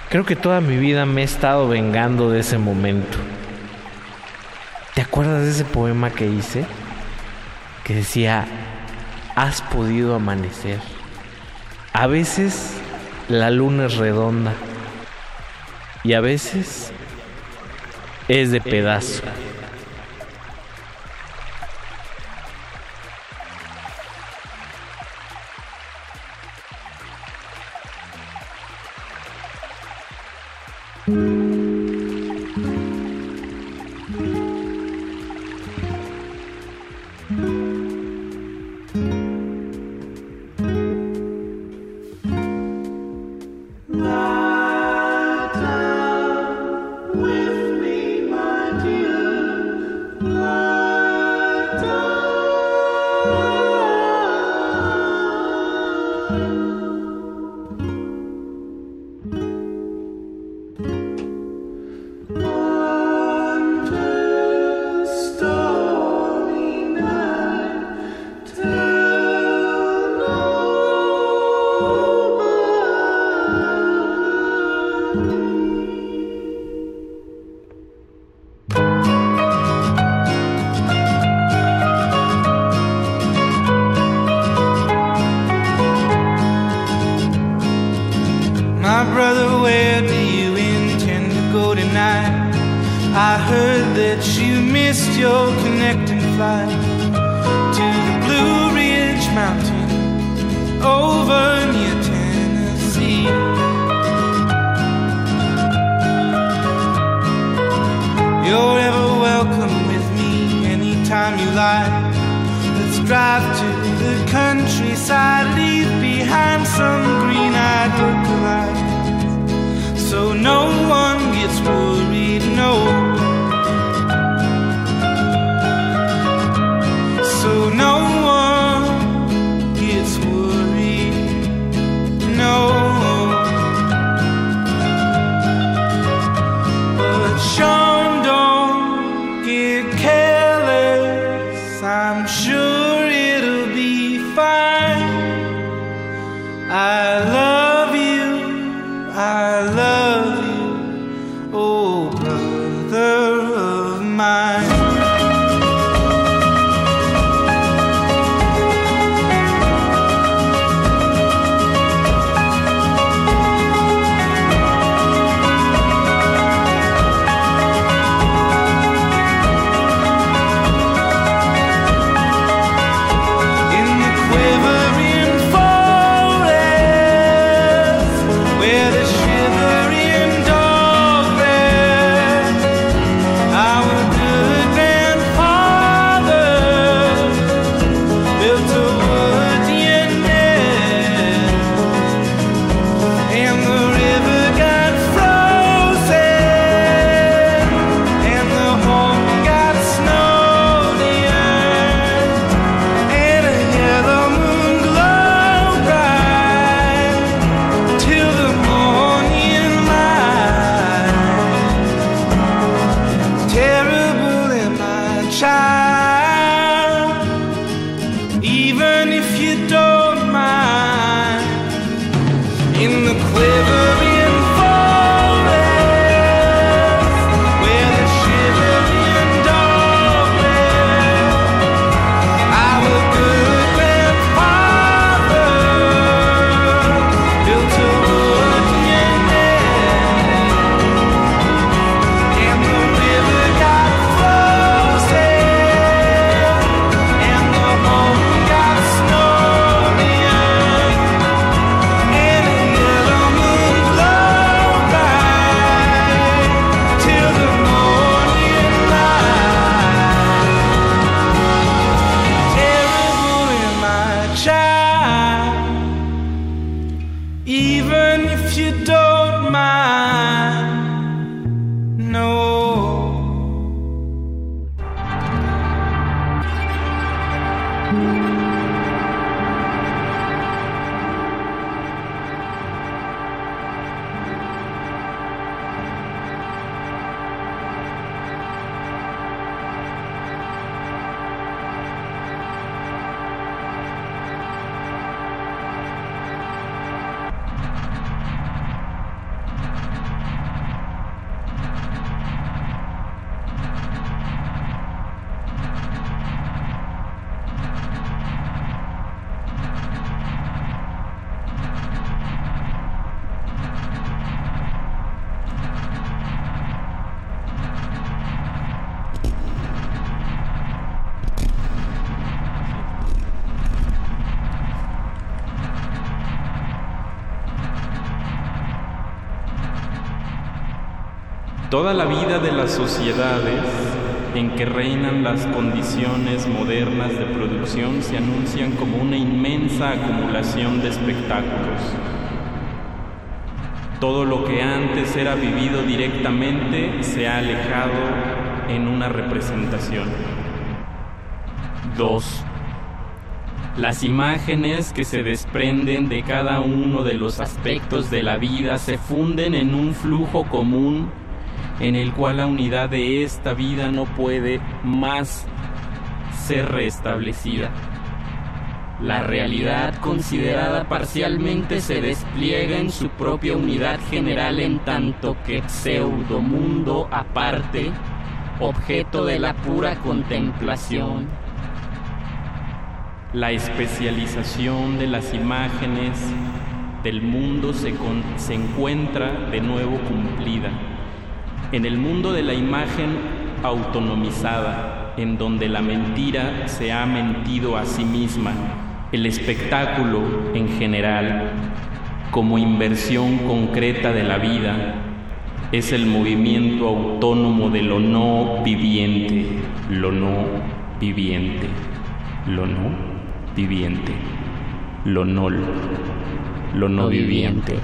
Creo que toda mi vida me he estado vengando de ese momento. ¿Te acuerdas de ese poema que hice? Que decía, has podido amanecer. A veces la luna es redonda y a veces es de pedazo. Toda la vida de las sociedades en que reinan las condiciones modernas de producción se anuncian como una inmensa acumulación de espectáculos. Todo lo que antes era vivido directamente se ha alejado en una representación. 2. Las imágenes que se desprenden de cada uno de los aspectos de la vida se funden en un flujo común en el cual la unidad de esta vida no puede más ser restablecida. La realidad considerada parcialmente se despliega en su propia unidad general en tanto que pseudomundo aparte, objeto de la pura contemplación. La especialización de las imágenes del mundo se, se encuentra de nuevo cumplida. En el mundo de la imagen autonomizada, en donde la mentira se ha mentido a sí misma, el espectáculo en general, como inversión concreta de la vida, es el movimiento autónomo de lo no viviente, lo no viviente, lo no viviente, lo no, lo no viviente,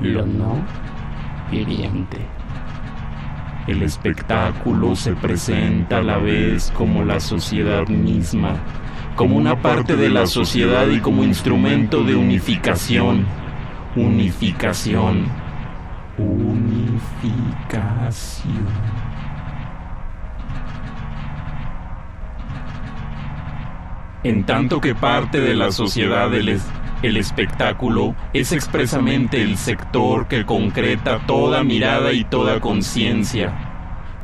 lo no viviente. El espectáculo se presenta a la vez como la sociedad misma, como una parte de la sociedad y como instrumento de unificación. Unificación. Unificación. En tanto que parte de la sociedad el, es- el espectáculo es expresamente el sector que concreta toda mirada y toda conciencia.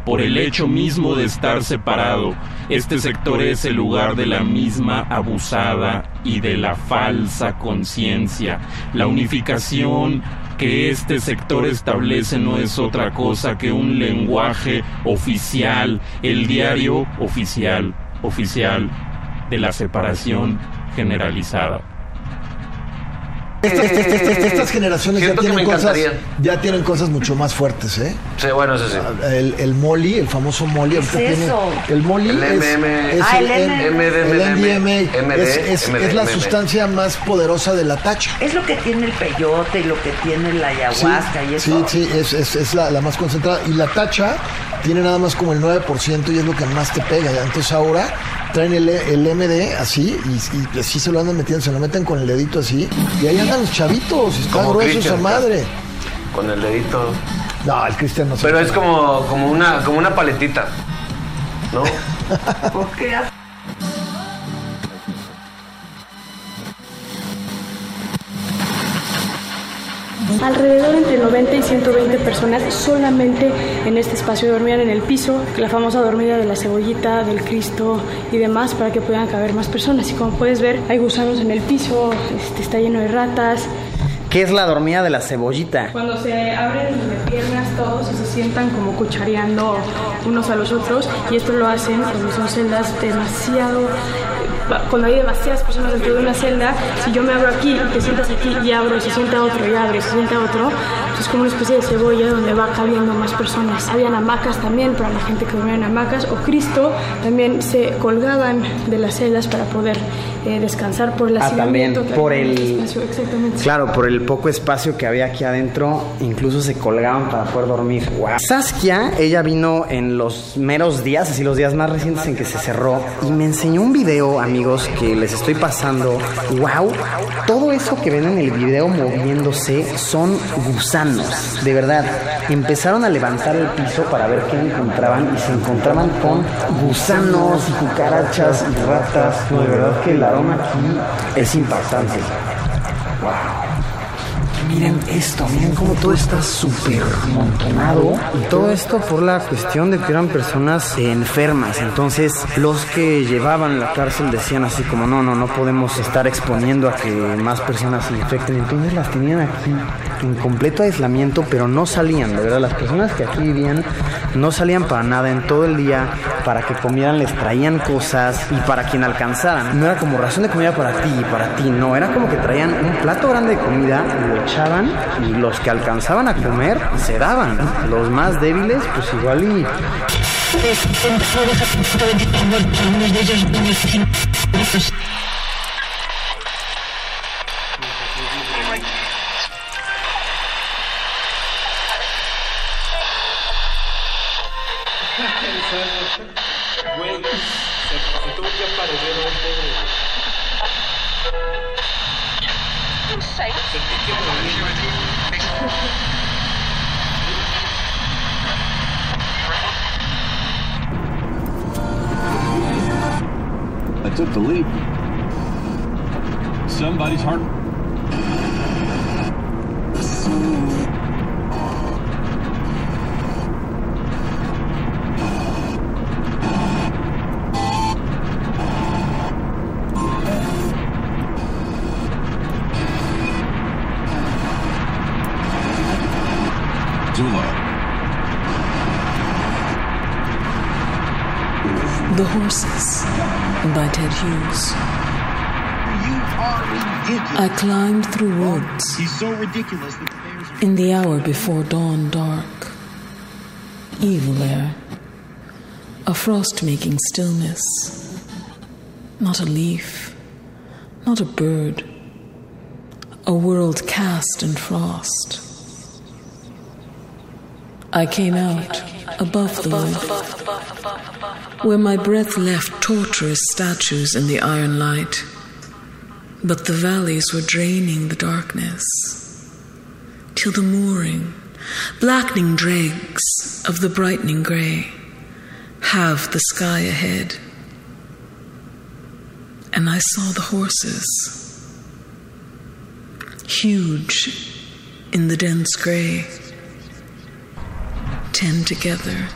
Por el hecho mismo de estar separado, este sector es el lugar de la misma abusada y de la falsa conciencia. La unificación que este sector establece no es otra cosa que un lenguaje oficial, el diario oficial, oficial de la separación generalizada. Estas, estas- estas- estas generaciones ya tienen, cosas, encantaría. ya tienen cosas mucho más fuertes, ¿eh? Sí, bueno, eso sí. El, el Molly, el famoso Molly. ahorita es tiene- eso? el Molly El es, es Ah, el, MDMA. es, la sustancia más poderosa de la tacha. Es lo que tiene el peyote y lo que tiene la ayahuasca y eso. Sí, sí, es, es, es la, la más concentrada. Y la tacha tiene nada más como el 9% y es lo que más te pega. Entonces ahora traen el, el MD así y, y así se lo andan metiendo, se lo meten con el dedito así. Y ahí andan los chavitos, y está Como grueso esa Christian, madre. Con el dedito. No, el Cristian no se Pero es como, como, una, como una paletita. ¿No? ¿Por qué? Alrededor entre 90 y 120 personas solamente en este espacio dormían en el piso, la famosa dormida de la cebollita, del Cristo y demás para que puedan caber más personas. Y como puedes ver, hay gusanos en el piso, este, está lleno de ratas. ¿Qué es la dormida de la cebollita? Cuando se abren de piernas todos y se sientan como cuchareando unos a los otros y esto lo hacen cuando son celdas demasiado cuando hay demasiadas personas dentro de una celda, si yo me abro aquí, te sientas aquí y abro, y se sienta otro y abre, y se sienta otro, es como una especie de cebolla donde va cabiendo más personas. Habían hamacas también para la gente que dormía en hamacas, o Cristo también se colgaban de las celdas para poder eh, descansar por el Ah, también, por el- espacio, exactamente. Claro, por el poco espacio que había aquí adentro, incluso se colgaban para poder dormir. Wow. Saskia, ella vino en los meros días, así los días más recientes en que se cerró, y me enseñó un video, que les estoy pasando. Wow, todo eso que ven en el video moviéndose son gusanos, de verdad. Empezaron a levantar el piso para ver qué encontraban y se encontraban con gusanos y cucarachas y ratas. De verdad que el aroma aquí es impactante. Miren esto, miren cómo todo está súper montonado. Y todo esto por la cuestión de que eran personas enfermas. Entonces, los que llevaban la cárcel decían así como, no, no, no podemos estar exponiendo a que más personas se infecten. Entonces las tenían aquí en completo aislamiento, pero no salían, de verdad, las personas que aquí vivían no salían para nada en todo el día, para que comieran les traían cosas y para quien alcanzaran. No era como ración de comida para ti y para ti, no, era como que traían un plato grande de comida, lo echaban y los que alcanzaban a comer se daban. Los más débiles, pues igual y so ridiculous that are in the hour before dawn dark. Evil air, a frost making stillness. Not a leaf, not a bird, a world cast in frost. I came out above the wood, where my breath left torturous statues in the iron light. But the valleys were draining the darkness till the mooring, blackening dregs of the brightening grey, have the sky ahead. And I saw the horses, huge in the dense grey, ten together,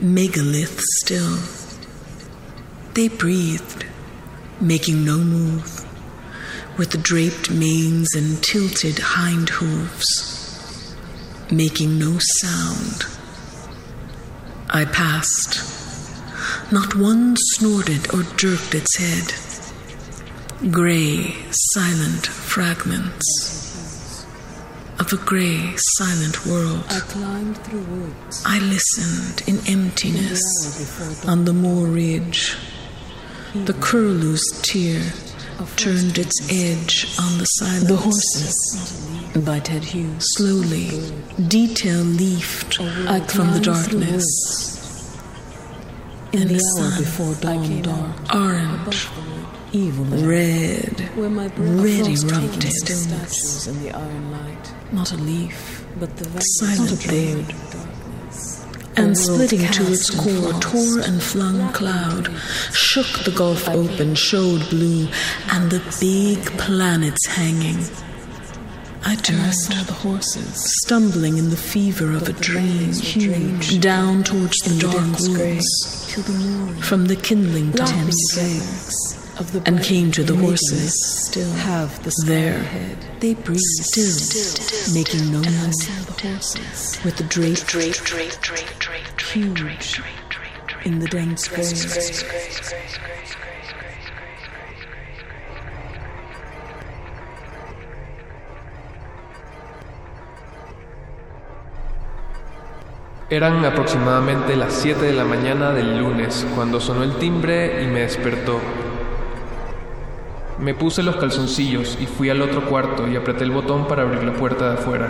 megalith still. They breathed, making no move, with draped manes and tilted hind hooves, making no sound. I passed. Not one snorted or jerked its head. Gray, silent fragments of a gray, silent world. I climbed through woods. I listened in emptiness on the moor ridge. The curlew's tear turned its edge on the silence. The horses by Ted Hughes. Slowly, detail leafed from the darkness. In the sun, before dawn dark, orange, evil, red, red erupted stillness. In the iron light, not a leaf, but the silent bird. And splitting to its core, tore and flung cloud, shook the gulf open, showed blue, and the big planets hanging. I turned, saw the horses. stumbling in the fever of a dream, huge, down towards the dark woods, from the kindling tents, and came to the horses. Still have the there, they breathed still, making no noise, with the drape, drape, drape, drape, drape, huge, in the dense gray. Eran aproximadamente las 7 de la mañana del lunes cuando sonó el timbre y me despertó. Me puse los calzoncillos y fui al otro cuarto y apreté el botón para abrir la puerta de afuera.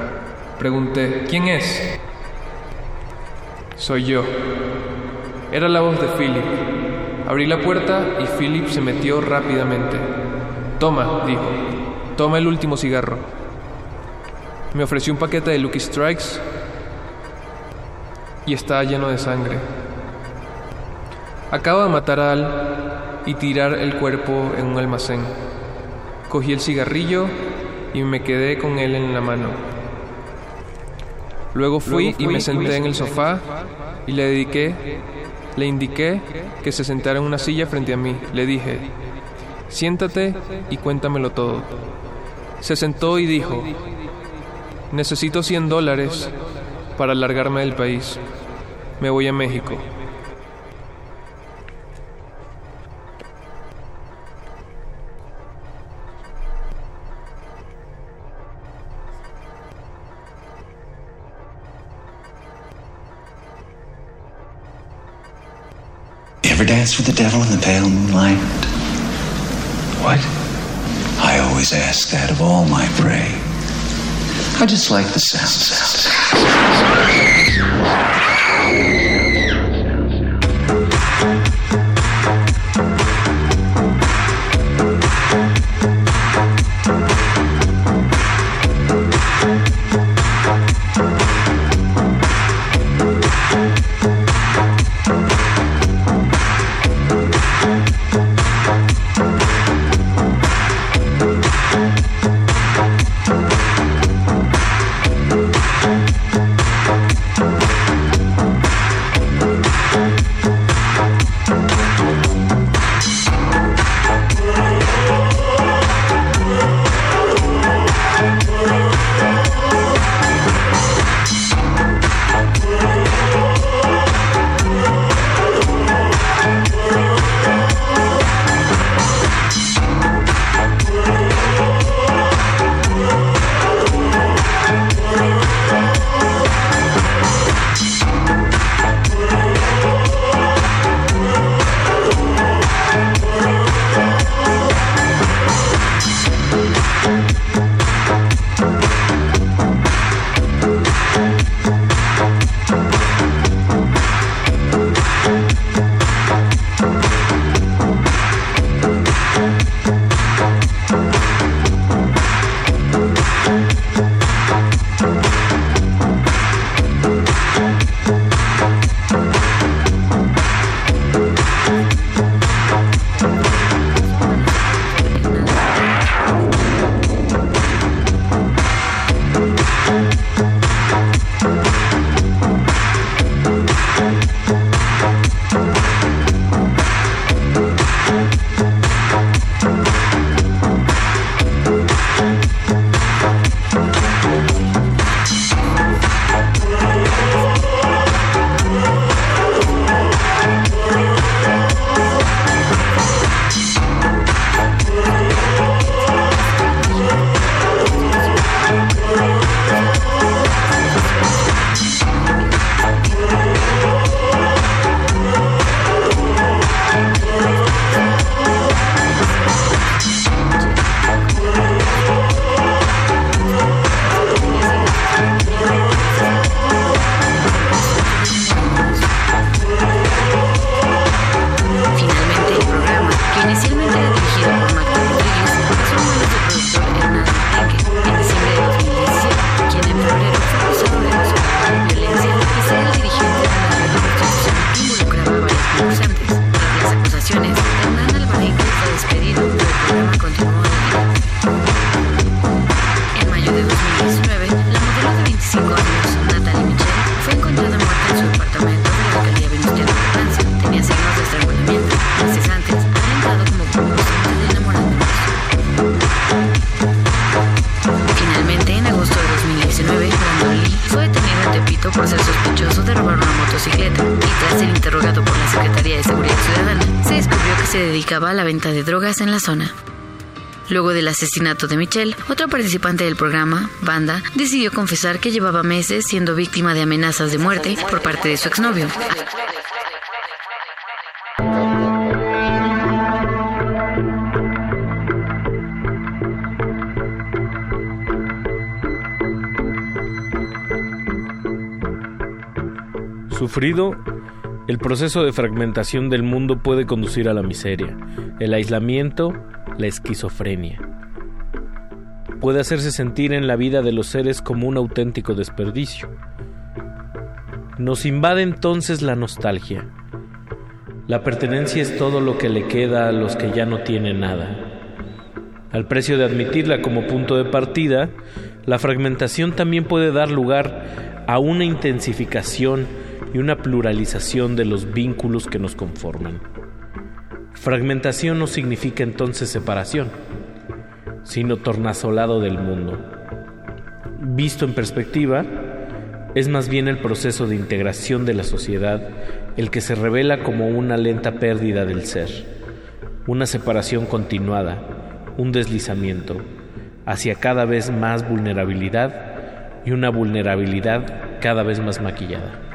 Pregunté, ¿quién es? Soy yo. Era la voz de Philip. Abrí la puerta y Philip se metió rápidamente. Toma, dijo. Toma el último cigarro. Me ofreció un paquete de Lucky Strikes y estaba lleno de sangre. Acabo de matar a Al y tirar el cuerpo en un almacén. Cogí el cigarrillo y me quedé con él en la mano. Luego fui, y me senté en el sofá y le dediqué, le indiqué que se sentara en una silla frente a mí. Le dije, siéntate y cuéntamelo todo. Se sentó y dijo, Necesito 100 dólares para largarme del país. Me voy a México. Ever dance with the devil in the pale moonlight? What? I always ask that of all my prey. I just like the sound. zona. Luego del asesinato de Michelle, otro participante del programa, Banda, decidió confesar que llevaba meses siendo víctima de amenazas de muerte por parte de su exnovio. Sufrido, el proceso de fragmentación del mundo puede conducir a la miseria, el aislamiento, la esquizofrenia. Puede hacerse sentir en la vida de los seres como un auténtico desperdicio. Nos invade entonces la nostalgia. La pertenencia es todo lo que le queda a los que ya no tienen nada. Al precio de admitirla como punto de partida, la fragmentación también puede dar lugar a una intensificación y una pluralización de los vínculos que nos conforman. Fragmentación no significa entonces separación, sino tornasolado del mundo. Visto en perspectiva, es más bien el proceso de integración de la sociedad el que se revela como una lenta pérdida del ser, una separación continuada, un deslizamiento hacia cada vez más vulnerabilidad y una vulnerabilidad cada vez más maquillada.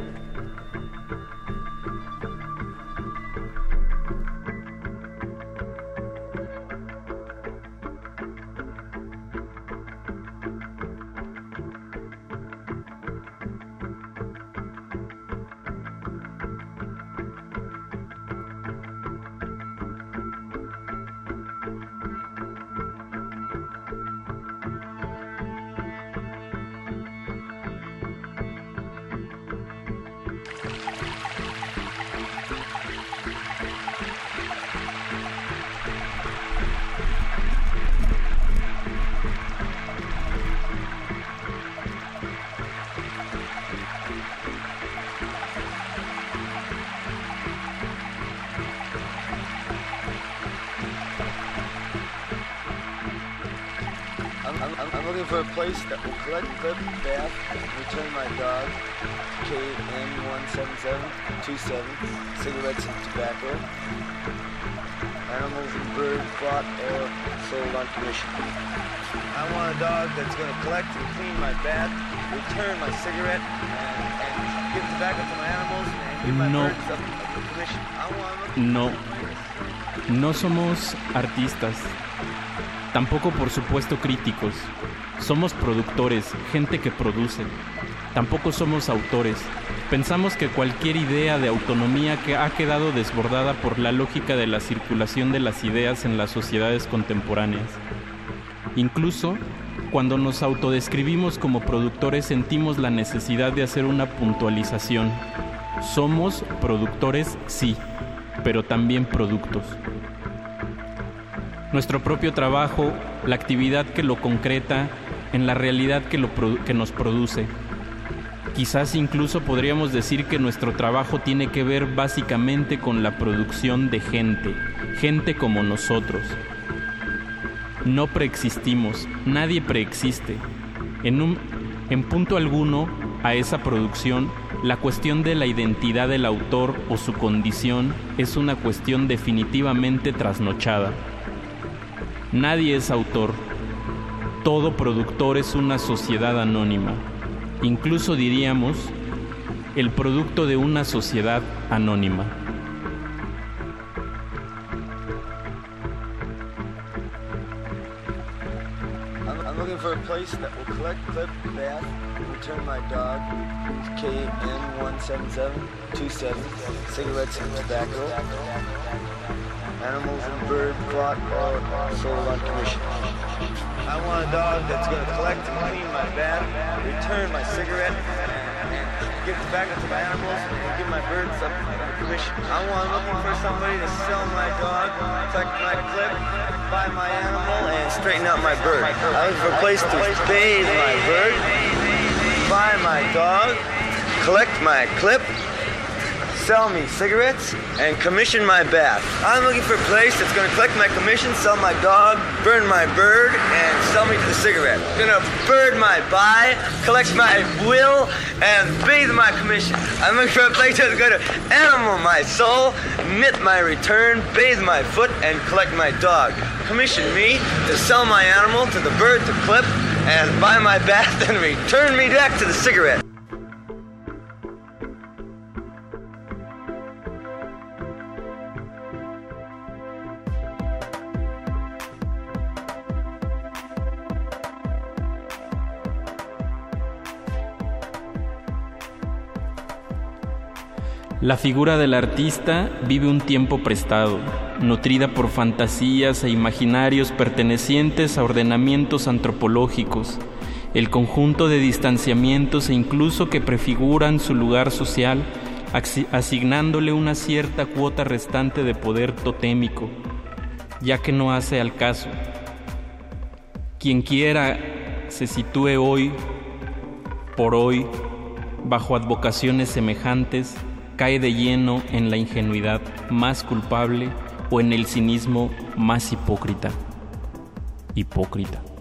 Place that will collect, clip, bath, and return my dog, KN17727, cigarettes and tobacco, animals and birds bought or sold on commission. I want a dog that's going to collect and clean my bath, return my cigarette, and, and give tobacco to my animals, and give my No. birds up up commission. I want No. No somos artistas. Tampoco, por supuesto, críticos. Somos productores, gente que produce. Tampoco somos autores. Pensamos que cualquier idea de autonomía que ha quedado desbordada por la lógica de la circulación de las ideas en las sociedades contemporáneas. Incluso, cuando nos autodescribimos como productores sentimos la necesidad de hacer una puntualización. Somos productores, sí, pero también productos. Nuestro propio trabajo, la actividad que lo concreta, en la realidad que, lo que nos produce. Quizás incluso podríamos decir que nuestro trabajo tiene que ver básicamente con la producción de gente, gente como nosotros. No preexistimos, nadie preexiste. En, un, en punto alguno a esa producción, la cuestión de la identidad del autor o su condición es una cuestión definitivamente trasnochada. Nadie es autor. Todo productor es una sociedad anónima. Incluso diríamos el producto de una sociedad anónima. I'm, looking for a place that will collect, clip, bath, return my dog, KN17727, cigarettes and tobacco, animals and birds bought or sold on commission. I want a dog that's going to collect and clean my bath, return my cigarette, and, give tobacco to my animals, and give my birds on commission. I want, looking for somebody to sell my dog, collect my clip, buy my animal, and straighten out my bird. I look for a place to bathe my bird, buy my dog, collect my clip, sell me cigarettes, and commission my bath. I'm looking for a place that's gonna collect my commission, sell my dog, burn my bird, and sell me to the cigarette. Gonna bird my buy, collect my will, and bathe my commission. I'm looking for a place that's gonna animal my soul, knit my return, bathe my foot, and collect my dog. Commission me to sell my animal to the bird to clip, and buy my bath, and return me back to the cigarette. La figura del artista vive un tiempo prestado, nutrida por fantasías e imaginarios pertenecientes a ordenamientos antropológicos, el conjunto de distanciamientos e incluso que prefiguran su lugar social, asignándole una cierta cuota restante de poder totémico, ya que no hace al caso. Quien quiera se sitúe hoy, por hoy, bajo advocaciones semejantes, cae de lleno en la ingenuidad más culpable o en el cinismo más hipócrita. Hipócrita.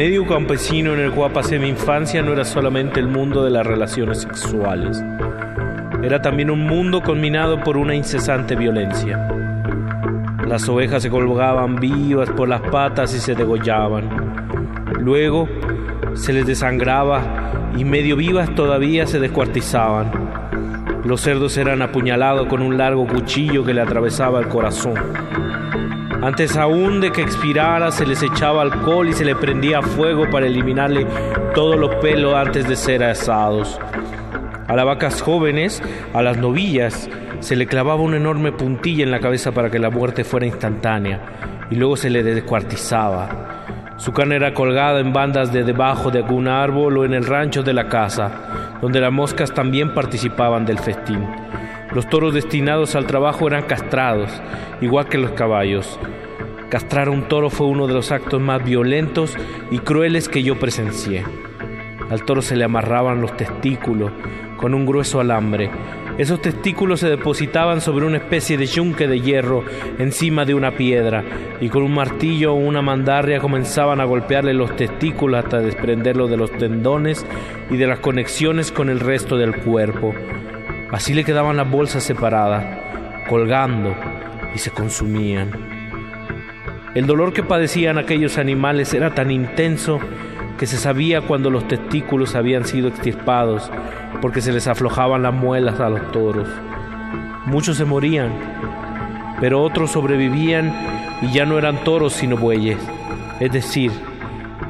Medio campesino en el cual pasé mi infancia no era solamente el mundo de las relaciones sexuales. Era también un mundo conminado por una incesante violencia. Las ovejas se colgaban vivas por las patas y se degollaban. Luego se les desangraba y medio vivas todavía se descuartizaban. Los cerdos eran apuñalados con un largo cuchillo que le atravesaba el corazón. Antes aún de que expirara se les echaba alcohol y se le prendía fuego para eliminarle todos los pelos antes de ser asados. A las vacas jóvenes, a las novillas, se le clavaba una enorme puntilla en la cabeza para que la muerte fuera instantánea y luego se le descuartizaba. Su carne era colgada en bandas de debajo de algún árbol o en el rancho de la casa, donde las moscas también participaban del festín. Los toros destinados al trabajo eran castrados, igual que los caballos. Castrar a un toro fue uno de los actos más violentos y crueles que yo presencié. Al toro se le amarraban los testículos con un grueso alambre. Esos testículos se depositaban sobre una especie de yunque de hierro encima de una piedra y con un martillo o una mandarria comenzaban a golpearle los testículos hasta desprenderlo de los tendones y de las conexiones con el resto del cuerpo. Así le quedaban las bolsas separadas, colgando, y se consumían. El dolor que padecían aquellos animales era tan intenso que se sabía cuando los testículos habían sido extirpados, porque se les aflojaban las muelas a los toros. Muchos se morían, pero otros sobrevivían y ya no eran toros sino bueyes, es decir,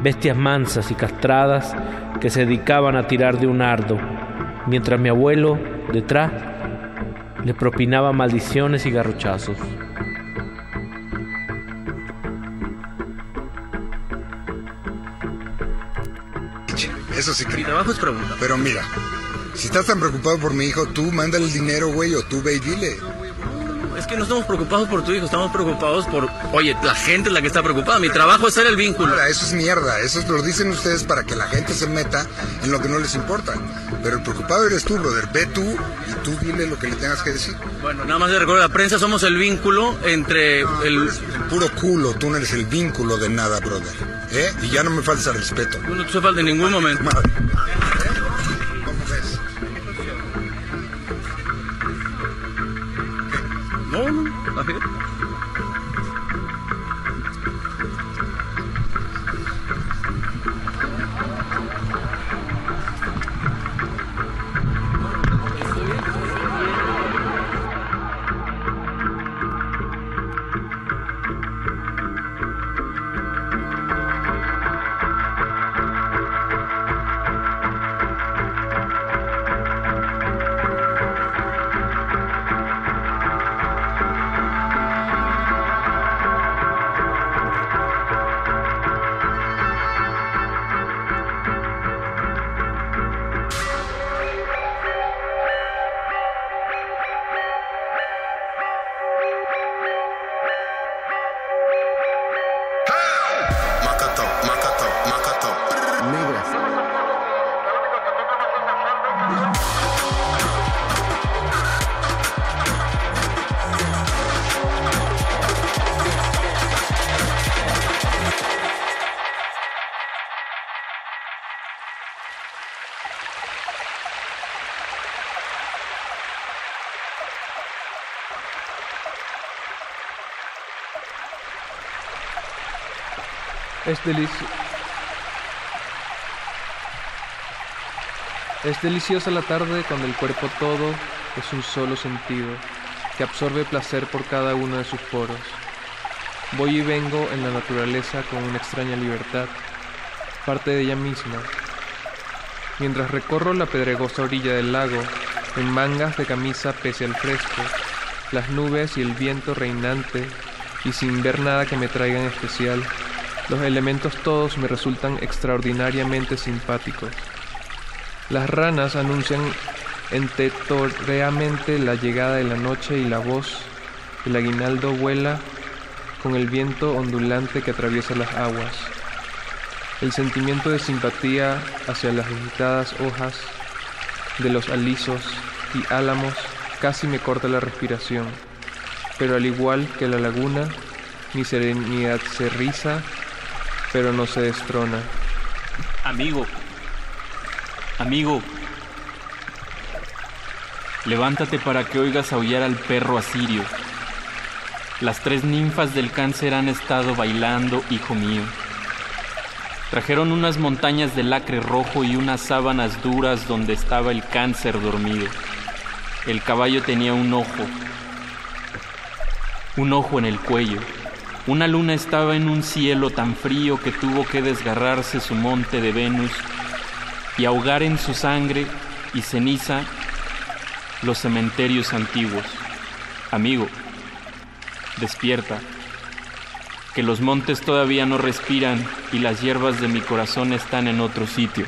bestias mansas y castradas que se dedicaban a tirar de un ardo, mientras mi abuelo, detrás, le propinaba maldiciones y garrochazos. Eso sí que. Mi trabajo es preguntar. Pero mira, si estás tan preocupado por mi hijo, tú mándale el dinero, güey, o tú ve y dile. Es que no estamos preocupados por tu hijo, estamos preocupados por. Oye, la gente es la que está preocupada. Mi trabajo es ser el vínculo. Ahora, eso es mierda. Eso lo dicen ustedes para que la gente se meta en lo que no les importa. Pero el preocupado eres tú, brother. Ve tú y tú dile lo que le tengas que decir. Bueno, nada más de recuerdo, la prensa somos el vínculo entre el... el puro culo, tú no eres el vínculo de nada, brother. ¿Eh? Y ya no me falta respeto. Tú no te falta en ningún momento. Madre. Es delicioso. Es deliciosa la tarde cuando el cuerpo todo es un solo sentido que absorbe placer por cada uno de sus poros. Voy y vengo en la naturaleza con una extraña libertad, parte de ella misma. Mientras recorro la pedregosa orilla del lago, en mangas de camisa pese al fresco, las nubes y el viento reinante, y sin ver nada que me traiga especial, los elementos todos me resultan extraordinariamente simpáticos. Las ranas anuncian entetorreamente la llegada de la noche y la voz del aguinaldo vuela con el viento ondulante que atraviesa las aguas. El sentimiento de simpatía hacia las agitadas hojas de los alisos y álamos casi me corta la respiración, pero al igual que la laguna, mi serenidad se riza pero no se destrona. Amigo, amigo, levántate para que oigas aullar al perro asirio. Las tres ninfas del cáncer han estado bailando, hijo mío. Trajeron unas montañas de lacre rojo y unas sábanas duras donde estaba el cáncer dormido. El caballo tenía un ojo, un ojo en el cuello. Una luna estaba en un cielo tan frío que tuvo que desgarrarse su monte de Venus y ahogar en su sangre y ceniza los cementerios antiguos. Amigo, despierta, que los montes todavía no respiran y las hierbas de mi corazón están en otro sitio.